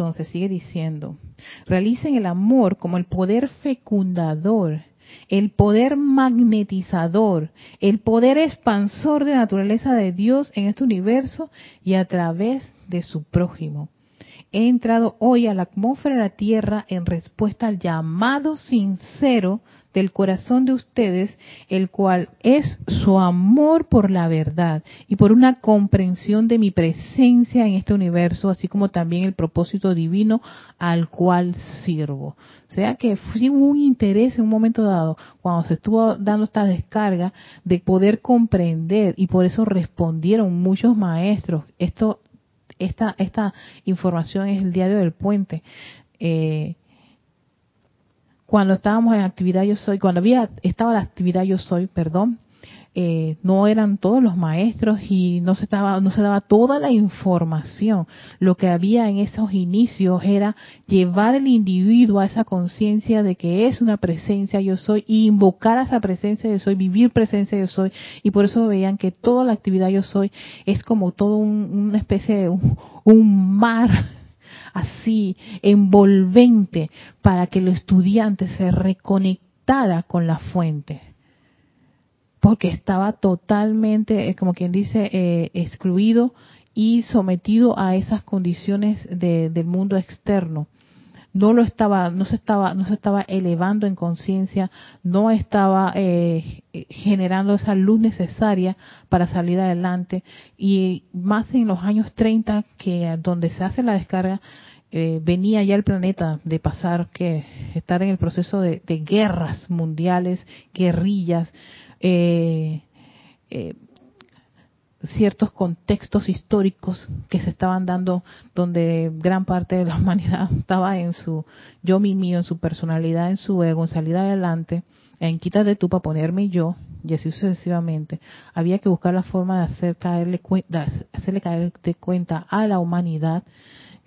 entonces sigue diciendo realicen el amor como el poder fecundador el poder magnetizador, el poder expansor de naturaleza de Dios en este universo y a través de su prójimo. He entrado hoy a la atmósfera de la Tierra en respuesta al llamado sincero del corazón de ustedes, el cual es su amor por la verdad y por una comprensión de mi presencia en este universo, así como también el propósito divino al cual sirvo. O sea que hubo un interés en un momento dado, cuando se estuvo dando esta descarga, de poder comprender y por eso respondieron muchos maestros. Esta, esta información es el diario del puente. Eh, cuando estábamos en actividad yo soy, cuando había estaba la actividad yo soy, perdón, eh, no eran todos los maestros y no se estaba no se daba toda la información. Lo que había en esos inicios era llevar el individuo a esa conciencia de que es una presencia yo soy y invocar a esa presencia yo soy vivir presencia yo soy y por eso veían que toda la actividad yo soy es como todo una especie de un mar así envolvente para que el estudiante se reconectara con la fuente porque estaba totalmente, eh, como quien dice, eh, excluido y sometido a esas condiciones del mundo externo. No lo estaba, no se estaba, no se estaba elevando en conciencia, no estaba eh, generando esa luz necesaria para salir adelante. Y más en los años 30, que donde se hace la descarga, venía ya el planeta de pasar que estar en el proceso de guerras mundiales, guerrillas, eh, eh, ciertos contextos históricos que se estaban dando donde gran parte de la <laughs> humanidad estaba en su yo mi mío, en su personalidad, en su ego, en salir adelante, en quítate tú para ponerme yo, y así sucesivamente. Había que buscar la forma de hacer caerle hacerle caer de cuenta a la humanidad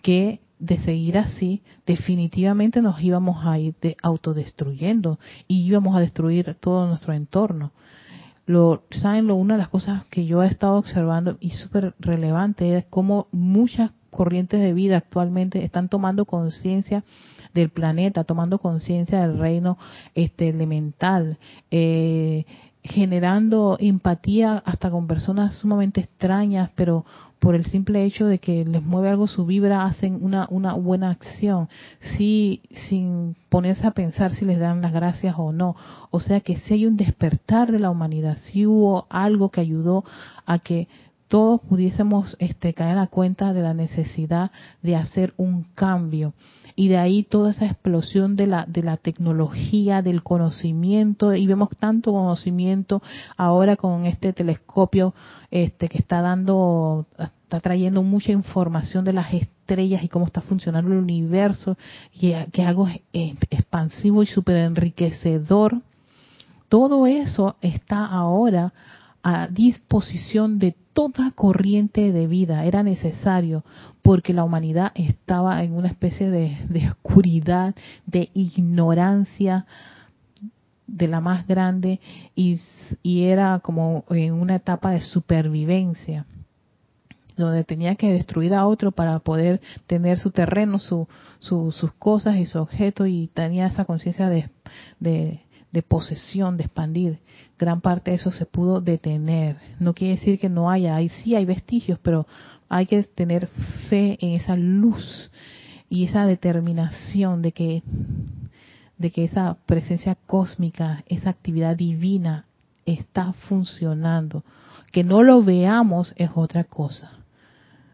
que de seguir así, definitivamente nos íbamos a ir de autodestruyendo y íbamos a destruir todo nuestro entorno. Lo, ¿Saben? Lo, una de las cosas que yo he estado observando y súper relevante es cómo muchas corrientes de vida actualmente están tomando conciencia del planeta, tomando conciencia del reino este elemental, eh, generando empatía hasta con personas sumamente extrañas, pero por el simple hecho de que les mueve algo su vibra, hacen una, una buena acción, sí, sin ponerse a pensar si les dan las gracias o no. O sea que si hay un despertar de la humanidad, si hubo algo que ayudó a que todos pudiésemos este, caer a cuenta de la necesidad de hacer un cambio y de ahí toda esa explosión de la, de la tecnología, del conocimiento, y vemos tanto conocimiento ahora con este telescopio este que está dando, está trayendo mucha información de las estrellas y cómo está funcionando el universo, y que es algo expansivo y súper enriquecedor. Todo eso está ahora a disposición de toda corriente de vida, era necesario, porque la humanidad estaba en una especie de, oscuridad, de ignorancia de la más grande y, era como en una etapa de supervivencia donde tenía que destruir a otro para poder tener su terreno, su, sus cosas y su objeto y tenía esa conciencia de posesión, de expandir. Gran parte de eso se pudo detener. No quiere decir que no haya, ahí sí hay vestigios, pero hay que tener fe en esa luz y esa determinación de que de que esa presencia cósmica, esa actividad divina está funcionando. Que no lo veamos es otra cosa.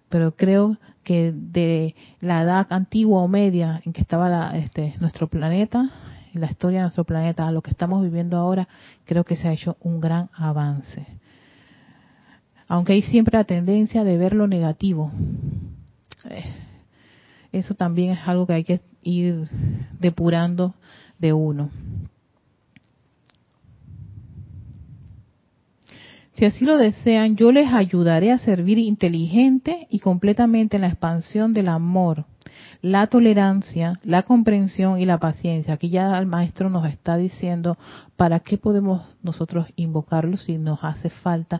Pero creo que de la edad antigua o media en que estaba este, nuestro planeta, la historia de nuestro planeta a lo que estamos viviendo ahora, creo que se ha hecho un gran avance. Aunque hay siempre la tendencia de ver lo negativo. Eh, eso también es algo que hay que ir depurando de uno. Si así lo desean, yo les ayudaré a servir inteligente y completamente en la expansión del amor la tolerancia, la comprensión y la paciencia. Aquí ya el maestro nos está diciendo para qué podemos nosotros invocarlo si nos hace falta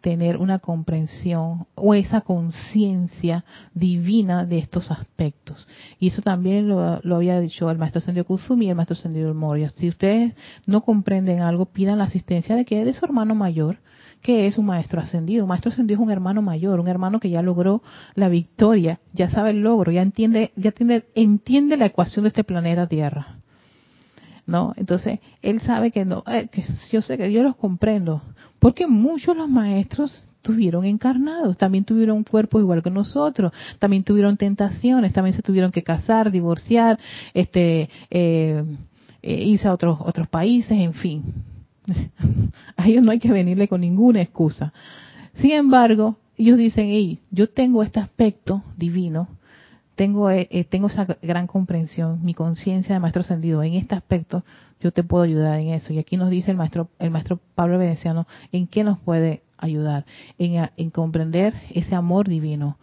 tener una comprensión o esa conciencia divina de estos aspectos. Y eso también lo, había dicho el maestro Sendio Kusumi y el maestro Sendio Moria. Si ustedes no comprenden algo, pidan la asistencia de que de su hermano mayor, que es un maestro ascendido. Un maestro ascendido es un hermano mayor, un hermano que ya logró la victoria, ya sabe el logro, ya entiende, ya entiende, entiende la ecuación de este planeta Tierra. ¿No? Entonces, él sabe que no, eh, que yo sé que yo los comprendo, porque muchos los maestros tuvieron encarnados, también tuvieron un cuerpo igual que nosotros, también tuvieron tentaciones, también se tuvieron que casar, divorciar, este, eh, eh irse a otros otros países, en fin, <laughs> a ellos no hay que venirle con ninguna excusa. Sin embargo, ellos dicen, hey, yo tengo este aspecto divino tengo, eh, eh, tengo esa gran comprensión, mi conciencia de maestro ascendido en este aspecto, yo te puedo ayudar en eso. Y aquí nos dice el maestro, el maestro Pablo Veneciano, en qué nos puede ayudar, en, en comprender ese amor divino,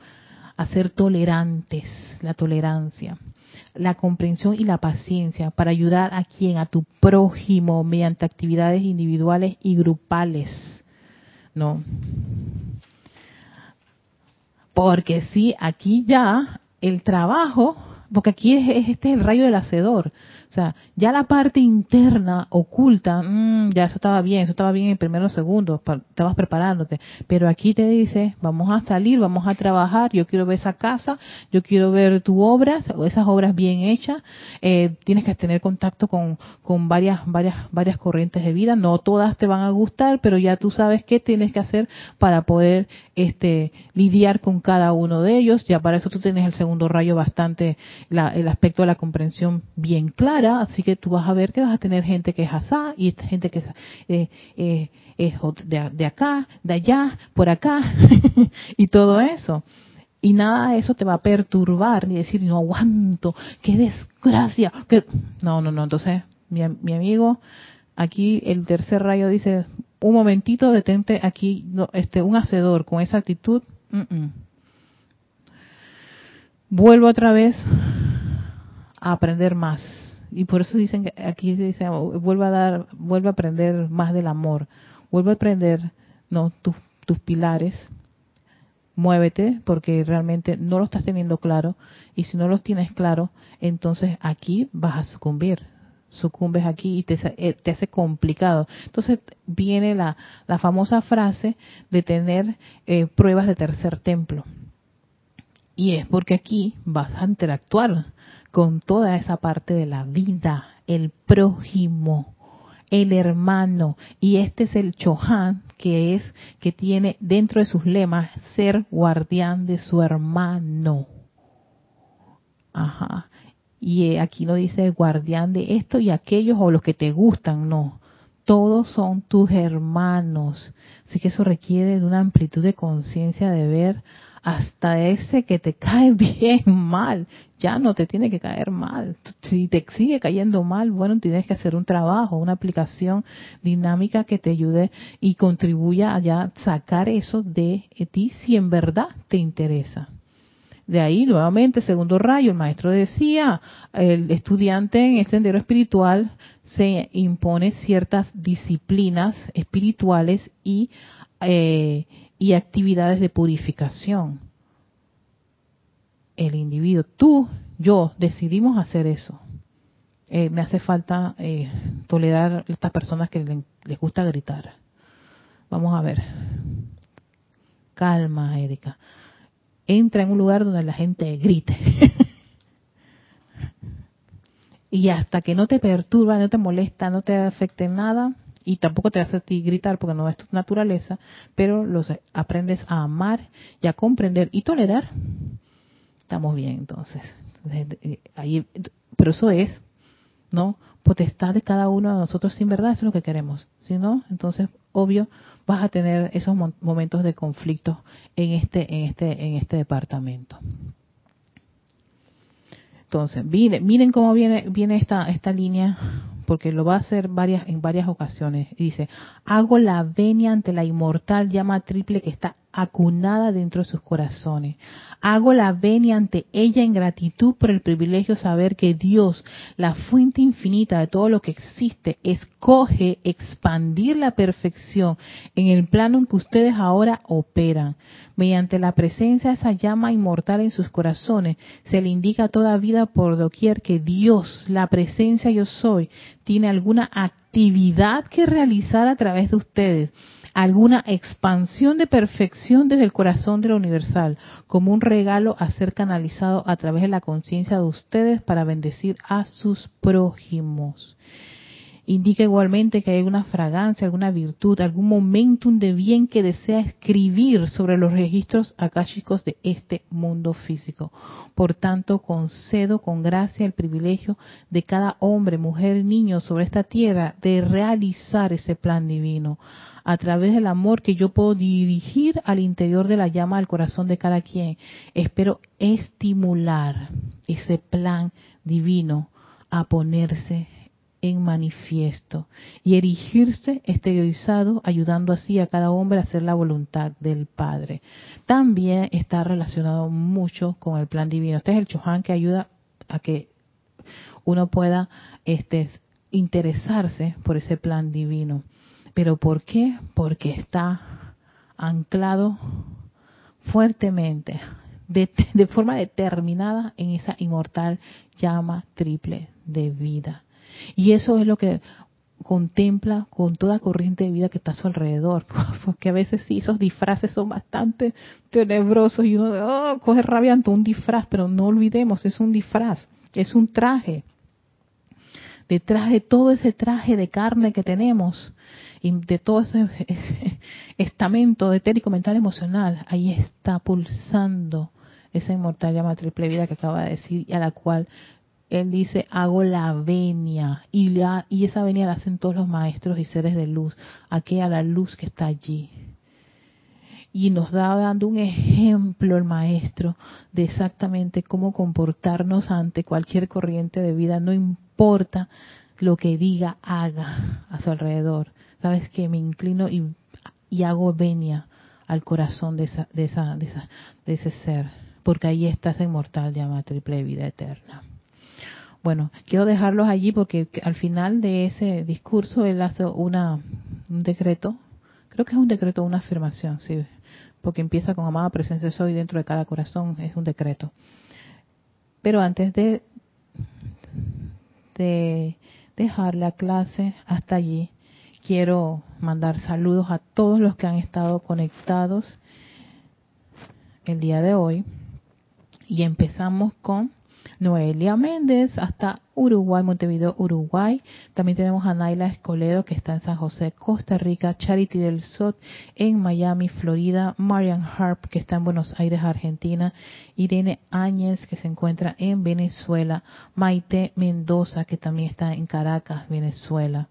a ser tolerantes, la tolerancia, la comprensión y la paciencia para ayudar a quien, a tu prójimo, mediante actividades individuales y grupales. No. Porque si aquí ya el trabajo, porque aquí es, este es el rayo del hacedor, sea, ya la parte interna, oculta, mmm, ya eso estaba bien, eso estaba bien en primeros segundos, estabas preparándote. Pero aquí te dice, vamos a salir, vamos a trabajar, yo quiero ver esa casa, yo quiero ver tu obra, esas obras bien hechas. Eh, tienes que tener contacto con, con varias, varias, varias corrientes de vida. No todas te van a gustar, pero ya tú sabes qué tienes que hacer para poder este, lidiar con cada uno de ellos. Ya para eso tú tienes el segundo rayo bastante, la, el aspecto de la comprensión bien así que tú vas a ver que vas a tener gente que es asá y gente que es, eh, eh, de, acá, de allá, por acá <laughs> y todo eso. Y nada de eso te va a perturbar ni decir, no aguanto, qué desgracia. Que... No, no, no. Entonces, mi, amigo, aquí el tercer rayo dice, un momentito, detente aquí, este, un hacedor con esa actitud. Vuelvo otra vez a aprender más y por eso dicen que aquí dice vuelve a dar vuelve a aprender más del amor. Vuelve a aprender no tus, tus pilares. Muévete porque realmente no lo estás teniendo claro y si no los tienes claro entonces aquí vas a sucumbir. Sucumbes aquí y te, eh, te hace complicado. Entonces viene la, la famosa frase de tener eh, pruebas de tercer templo y es porque aquí vas a interactuar con toda esa parte de la vida, el prójimo, el hermano. Y este es el Chohan, que es, que tiene dentro de sus lemas ser guardián de su hermano. Ajá. Y eh, aquí no dice guardián de esto y aquellos o los que te gustan, no. Todos son tus hermanos. Así que eso requiere de una amplitud de conciencia de ver hasta ese que te <laughs> cae bien mal, ya no te tiene que caer mal. Si te sigue cayendo mal, bueno, tienes que hacer un trabajo, una aplicación dinámica que te ayude y contribuya a ya sacar eso de ti si en verdad te interesa. De ahí, nuevamente, segundo rayo, el maestro decía, el estudiante en este sendero espiritual se impone ciertas disciplinas espirituales y eh, y actividades de purificación. El individuo, tú, yo, decidimos hacer eso. Eh, me hace falta eh, tolerar estas personas que les gusta gritar. Vamos a ver. Calma, Erika. Entra en un lugar donde la gente grite. <laughs> y hasta que no te perturba, no te molesta, no te afecte nada, y tampoco te hace a ti gritar porque no es tu naturaleza, pero los aprendes a amar y a comprender y tolerar. Estamos bien entonces. Eh, ahí, pero eso es, ¿no? Potestad de cada uno de nosotros sin verdad, eso es lo que queremos. Si no, entonces, obvio, vas a tener esos momentos de conflicto en este, en este, en este departamento. Entonces, miren, miren cómo viene, viene esta, esta línea porque lo va a hacer varias, en varias ocasiones. dice, hago la venia ante la inmortal llama triple que está acunada dentro de sus corazones. Hago la venia ante ella en gratitud por el privilegio de saber que Dios, la fuente infinita de todo lo que existe, escoge expandir la perfección en el plano en que ustedes ahora operan. Mediante la presencia de esa llama inmortal en sus corazones, se le indica a toda vida por doquier que Dios, la presencia yo soy, tiene alguna actividad que realizar a través de ustedes alguna expansión de perfección desde el corazón de lo universal, como un regalo a ser canalizado a través de la conciencia de ustedes para bendecir a sus prójimos. Indica igualmente que hay alguna fragancia, alguna virtud, algún momentum de bien que desea escribir sobre los registros akáshicos de este mundo físico. Por tanto, concedo con gracia el privilegio de cada hombre, mujer, niño sobre esta tierra de realizar ese plan divino a través del amor que yo puedo dirigir al interior de la llama del corazón de cada quien. Espero estimular ese plan divino a ponerse en manifiesto y erigirse exteriorizado, ayudando así a cada hombre a hacer la voluntad del Padre. También está relacionado mucho con el plan divino. Este es el Chohan que ayuda a que uno pueda este, interesarse por ese plan divino. ¿Pero por qué? Porque está anclado fuertemente, de, de forma determinada en esa inmortal llama triple de vida. Y eso es lo que contempla con toda corriente de vida que está a su alrededor, <laughs> porque a veces sí, esos disfraces son bastante tenebrosos y uno oh, coge rabia ante un disfraz, pero no olvidemos, es un disfraz, es un traje. Detrás de todo ese traje de carne que tenemos y de todo ese <laughs> estamento etérico, mental, emocional, ahí está pulsando esa inmortal llama triple vida que acaba de decir y a la cual él dice, hago la venia, y, la, y esa venia la hacen todos los maestros y seres de luz, aquella la luz que está allí. Y nos da dando un ejemplo el maestro de exactamente cómo comportarnos ante cualquier corriente de vida, no importa lo que diga, haga a su alrededor. Sabes que me inclino y, hago venia al corazón de, esa, de, esa, de, esa, de ese ser, porque ahí está esa inmortal llama triple vida eterna. Bueno, quiero dejarlos allí porque al final de ese discurso él hace una, un decreto, creo que es un decreto, una afirmación, sí, porque empieza con amada presencia soy dentro de cada corazón, es un decreto. Pero antes de, de dejar la clase hasta allí, quiero mandar saludos a todos los que han estado conectados el día de hoy. Y empezamos con Noelia Méndez hasta Uruguay, Montevideo, Uruguay. También tenemos a Naila Escoledo que está en San José, Costa Rica, Charity del Sot en Miami, Florida, Marian Harp que está en Buenos Aires, Argentina, Irene Áñez que se encuentra en Venezuela, Maite Mendoza que también está en Caracas, Venezuela.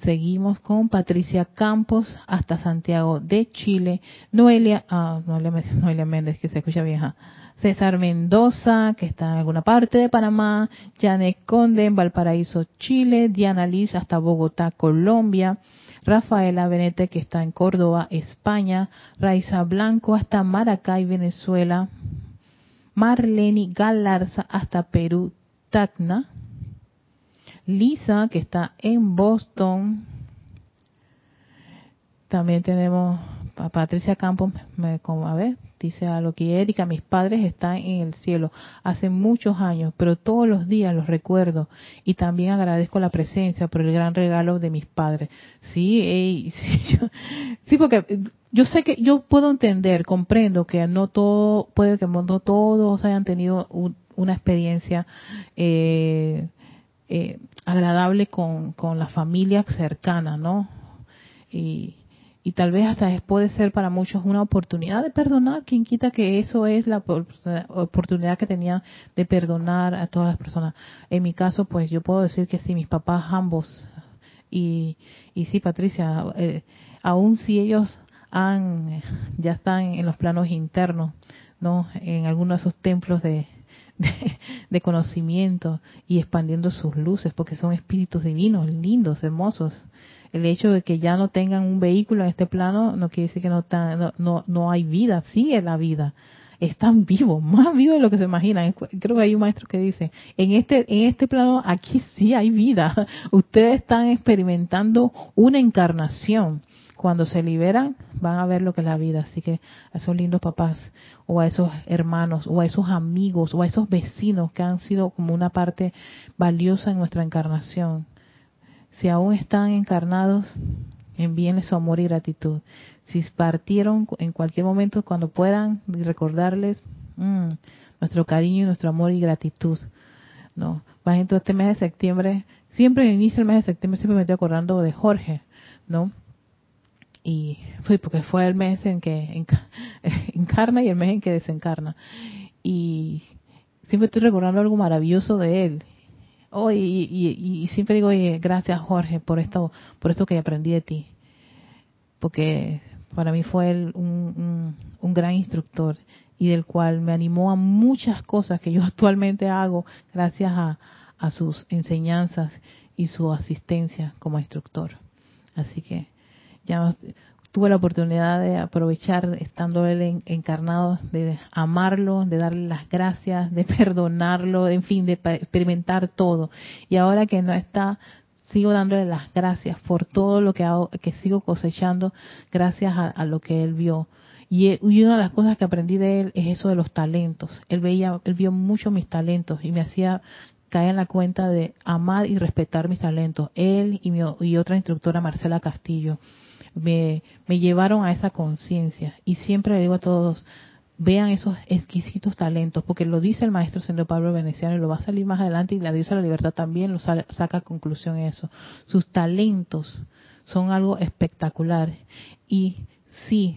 Seguimos con Patricia Campos hasta Santiago de Chile, Noelia, ah, Noelia, Noelia Méndez que se escucha vieja. César Mendoza, que está en alguna parte de Panamá, Janet Conde en Valparaíso, Chile, Diana Liz hasta Bogotá, Colombia, Rafaela Benete, que está en Córdoba, España, Raiza Blanco hasta Maracay, Venezuela, Marleni Galarza hasta Perú, Tacna, Lisa, que está en Boston, también tenemos a Patricia Campos, me, a ver, dice a lo que Erika, mis padres están en el cielo hace muchos años, pero todos los días los recuerdo y también agradezco la presencia por el gran regalo de mis padres. Sí, <laughs> sí, porque yo sé que yo puedo entender, comprendo que no todo, puede que no todos hayan tenido una experiencia eh, eh, agradable con, con la familia cercana, ¿no? Y, y tal vez hasta puede ser para muchos una oportunidad de perdonar. Quien quita que eso es la oportunidad que tenía de perdonar a todas las personas. En mi caso, pues yo puedo decir que sí, mis papás ambos. Y, y sí, Patricia, eh, aún si ellos han, ya están en los planos internos, ¿no? En algunos de esos templos de, de, conocimiento y expandiendo sus luces, porque son espíritus divinos, lindos, hermosos, el hecho de que ya no tengan un vehículo en este plano no quiere decir que no, no, no, hay vida, sigue la vida. Están vivos, <laughs> más vivos de lo que se imaginan. Creo que hay un maestro que dice, en este, en este plano aquí sí hay vida. <laughs> Ustedes están experimentando una encarnación. Cuando se liberan, van a ver lo que es la vida. Así que a esos lindos papás, o a esos hermanos, o a esos amigos, o a esos vecinos que han sido como una parte valiosa en nuestra encarnación, si aún están encarnados, envíenles su amor y gratitud. Si partieron en cualquier momento, cuando puedan, recordarles mm, nuestro cariño y nuestro amor y gratitud. ¿no? Más en este mes de septiembre, siempre en inicio del mes de septiembre siempre me estoy acordando de Jorge, ¿no? Y fue porque fue el mes en que <laughs> encarna y el mes en que desencarna. Y siempre estoy recordando algo maravilloso de él. Oh, y, siempre digo, gracias Jorge por esto, por esto que aprendí de ti. Porque para mí fue un, un gran instructor y del cual me animó a muchas cosas que yo <laughs> actualmente hago gracias a, sus enseñanzas y su asistencia como instructor. Así que ya tuve la oportunidad de aprovechar estando él encarnado, de amarlo, de darle las gracias, de <laughs> perdonarlo, en fin, de experimentar todo. Y ahora que no está, sigo dándole las gracias por todo lo que hago, que sigo cosechando gracias a lo que él vio y, una de las cosas que aprendí de él es eso de los talentos. Él veía, él vio mucho mis talentos y me hacía caer en la cuenta de amar y respetar mis talentos. Él y, mi, y otra instructora, Marcela Castillo, me, me llevaron a esa conciencia. Y siempre le digo a todos, vean esos exquisitos talentos, porque lo dice el maestro Sendo Pablo Veneciano y lo va a salir más adelante y la diosa de la libertad también lo saca a conclusión eso. Sus talentos son algo espectacular y sí,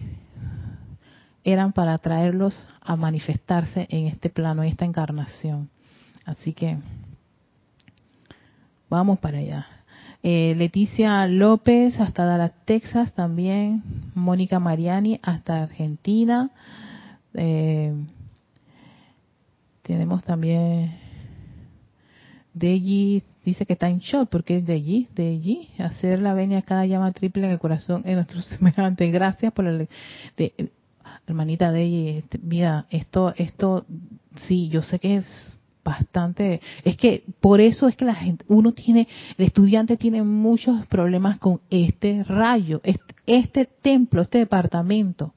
eran para traerlos a manifestarse en este plano, en esta encarnación. Así que vamos para allá. Eh, Leticia López hasta Dallas, Texas también. Mónica Mariani hasta Argentina. Eh, tenemos también Deji dice que está en shock porque es de allí, de allí, hacer la venia cada llama triple en el corazón en nuestro <laughs> semejante. Gracias por el, de, hermanita de ella, este, mira, esto, esto, sí, yo sé que es bastante, es que por eso es que la gente, uno tiene, el estudiante tiene muchos problemas con este rayo, este, templo, este departamento.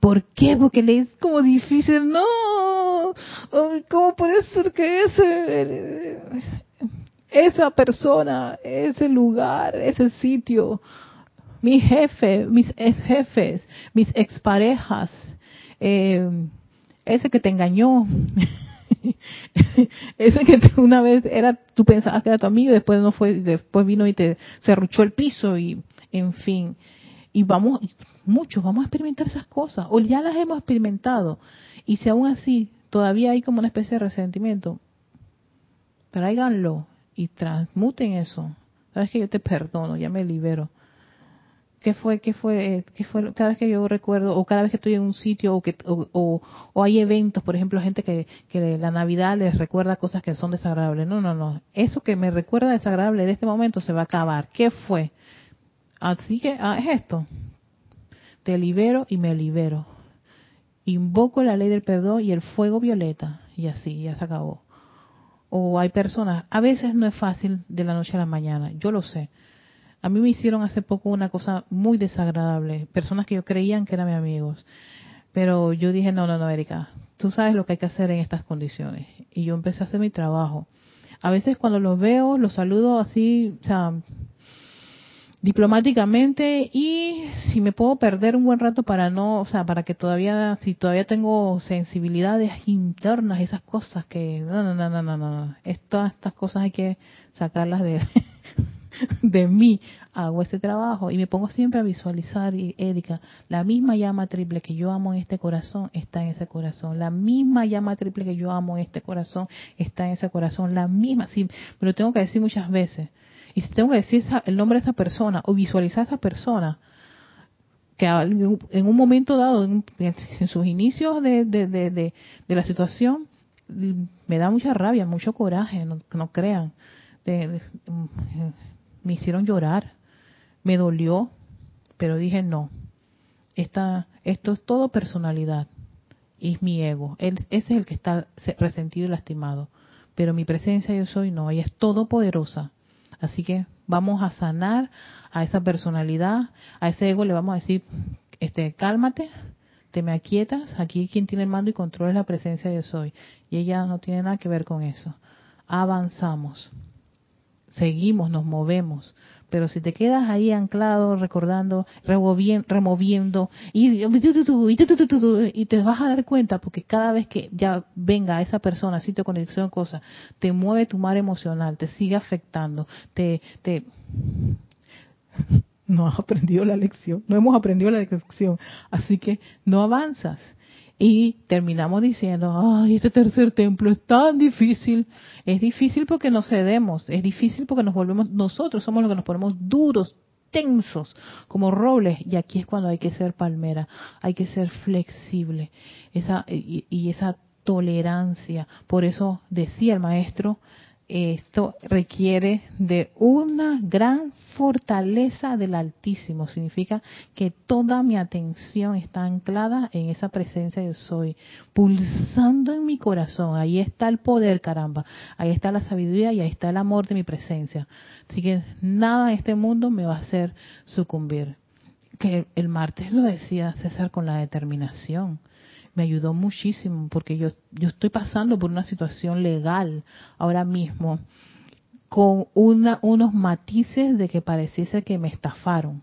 ¿Por qué? Porque le es como difícil, no, ¿cómo puede ser que ese, esa persona, ese lugar, ese sitio, mi jefe, mis ex jefes, mis exparejas, eh, ese que te engañó, <laughs> ese que una vez era, tú pensabas que era tu amigo, después no fue, después vino y te cerruchó el piso y, en fin, y vamos, muchos vamos a experimentar esas cosas, o ya las hemos experimentado, y si aún así todavía hay como una especie de resentimiento, tráiganlo y transmuten eso. Sabes que yo te perdono, ya me libero. ¿Qué fue, qué fue, qué fue? Cada vez que yo recuerdo, o cada vez que estoy en un sitio, o que, o, hay eventos, por ejemplo, gente que, que la Navidad les recuerda cosas que son desagradables. No, no, no. Eso que me recuerda desagradable de este momento se va a acabar. ¿Qué fue? Así que ah, es esto. Te libero y me libero. Invoco la ley del perdón y el fuego violeta. Y así, ya se acabó. O hay personas, a veces no es fácil de la noche a la mañana, yo lo sé a mí me hicieron hace poco una cosa muy desagradable, personas que yo creían que eran mis amigos. Pero yo dije, no, no, no, Erika, tú sabes lo que hay que hacer en estas condiciones. Y yo empecé a hacer mi trabajo. A veces cuando los veo, los saludo así, o sea, diplomáticamente y si me puedo perder un buen rato para no, o sea, para que todavía, si todavía tengo sensibilidades internas, esas cosas que, no, no, no, no, no, no, estas, estas cosas hay que sacarlas de, <laughs> <laughs> de mí hago este trabajo y me pongo siempre a visualizar, y Erika, la misma llama triple que yo amo en este corazón está en ese corazón, la misma llama triple que yo amo en este corazón está en ese corazón, la misma, sí, me lo tengo que decir muchas veces. Y si tengo que decir el nombre de esa persona o visualizar a esa persona, que en un momento dado, en, sus inicios de, de, de, de, la situación, me da mucha rabia, mucho coraje, no, no crean me hicieron llorar, me dolió, pero dije no, esta, esto es todo personalidad, es mi ego, él, ese es el que está resentido y lastimado, pero mi presencia yo soy no, ella es todopoderosa, así que vamos a sanar a esa personalidad, a ese ego le vamos a decir, este, cálmate, te me aquietas, aquí quien tiene el mando y control es la presencia yo soy, y ella no tiene nada que ver con eso. Avanzamos seguimos, nos movemos. Pero si te quedas ahí anclado, recordando, removiendo, y, y te vas a dar cuenta, porque cada vez que ya venga esa persona, sitio, conexión, cosa, te mueve tu mar emocional, te sigue afectando, te, te, no has aprendido la lección, no hemos aprendido la lección, así que no avanzas. Y terminamos diciendo, ay, este tercer templo es tan difícil. Es difícil porque nos cedemos, es difícil porque nos volvemos, nosotros somos los que nos ponemos duros, tensos, como robles. Y aquí es cuando hay que ser palmera, hay que ser flexible. Esa, y, y esa tolerancia. Por eso decía el maestro, esto requiere de una gran fortaleza del Altísimo. Significa que toda mi atención está anclada en esa presencia de soy, pulsando en mi corazón. Ahí está el poder, caramba. Ahí está la sabiduría y ahí está el amor de mi presencia. Así que nada en este mundo me va a hacer sucumbir. Que el martes lo decía César con la determinación me ayudó muchísimo porque yo, yo estoy pasando por una situación legal ahora mismo con una, unos matices de que pareciese que me estafaron.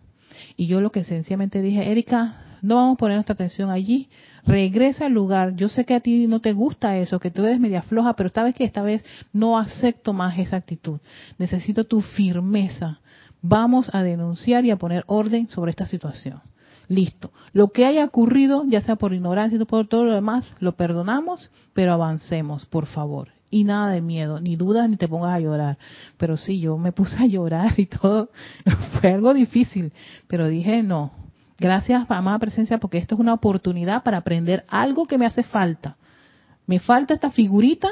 Y yo lo que sencillamente dije, Erika, no vamos a poner nuestra atención allí, regresa al lugar. Yo sé que a ti no te gusta eso, que tú eres media floja, pero vez que esta vez no acepto más esa actitud. Necesito tu firmeza. Vamos a denunciar y a poner orden sobre esta situación. Listo. Lo que haya ocurrido, ya sea por ignorancia o por todo lo demás, lo perdonamos, pero avancemos, por favor. Y nada de miedo, ni dudas, ni te pongas a llorar. Pero sí, yo me puse a llorar y todo. <laughs> Fue algo difícil, pero dije no. Gracias, amada presencia, porque esto es una oportunidad para aprender algo que me hace falta. Me falta esta figurita,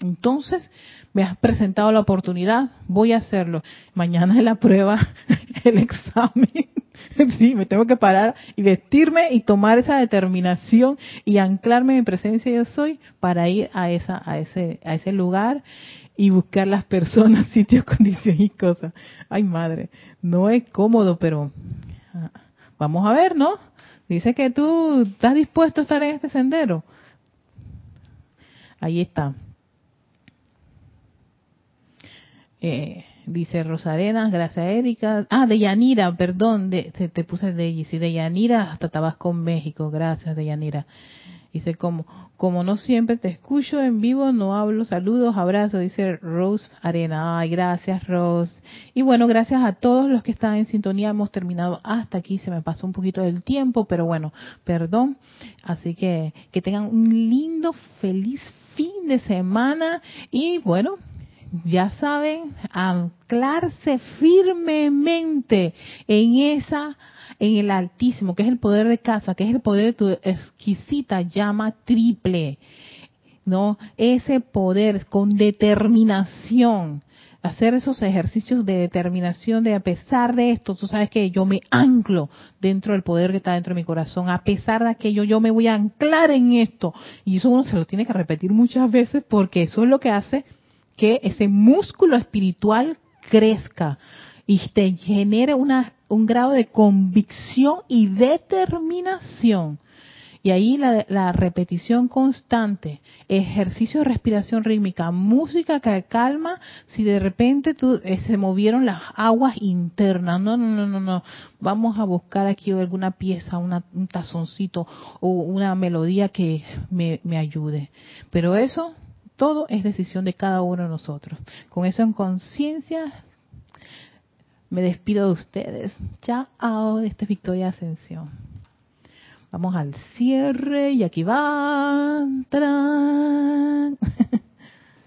entonces me has presentado la oportunidad, voy a hacerlo. Mañana es la prueba, <laughs> el examen. <laughs> sí, me tengo que parar y vestirme y tomar esa determinación y anclarme en presencia yo soy para ir a esa a ese a ese lugar y buscar las personas, <laughs> sitios, condiciones y cosas. Ay, madre, no es cómodo, pero ah, vamos a ver, ¿no? Dice que tú estás dispuesto a estar en este sendero. Ahí está. Eh, Dice Rosarena, gracias Erika. Ah, de Yanira, perdón, de, te, puse de sí, de Yanira hasta Tabasco, México. Gracias, de Yanira. Dice, como, como no siempre te escucho en vivo, no hablo, saludos, abrazos, dice Rose Arena. Ay, gracias Rose. Y bueno, gracias a todos los que están en sintonía. Hemos terminado hasta aquí, se me pasó un poquito del tiempo, pero bueno, perdón. Así que que tengan un lindo, feliz fin de semana y bueno, ya saben, anclarse firmemente en esa, en el Altísimo, que es el poder de casa, que es el poder de tu exquisita llama triple, ¿no? Ese poder con determinación, hacer esos ejercicios de determinación de a pesar de esto, tú sabes que yo me anclo dentro del poder que está dentro de mi corazón, a pesar de aquello yo me voy a anclar en esto. Y eso uno se lo tiene que repetir muchas veces porque eso es lo que hace que ese músculo espiritual crezca y te genere una, un grado de convicción y determinación. Y ahí la, repetición constante, ejercicio de respiración rítmica, música que calma, si de repente tú, eh, se movieron las aguas internas, no, no, no, no, no, vamos a buscar aquí alguna pieza, un tazoncito o una melodía que me, me ayude. Pero eso todo es decisión de cada uno de nosotros. Con eso en conciencia, me despido de ustedes. Chao, esta es Victoria Ascensión. Vamos al cierre y aquí va. <laughs>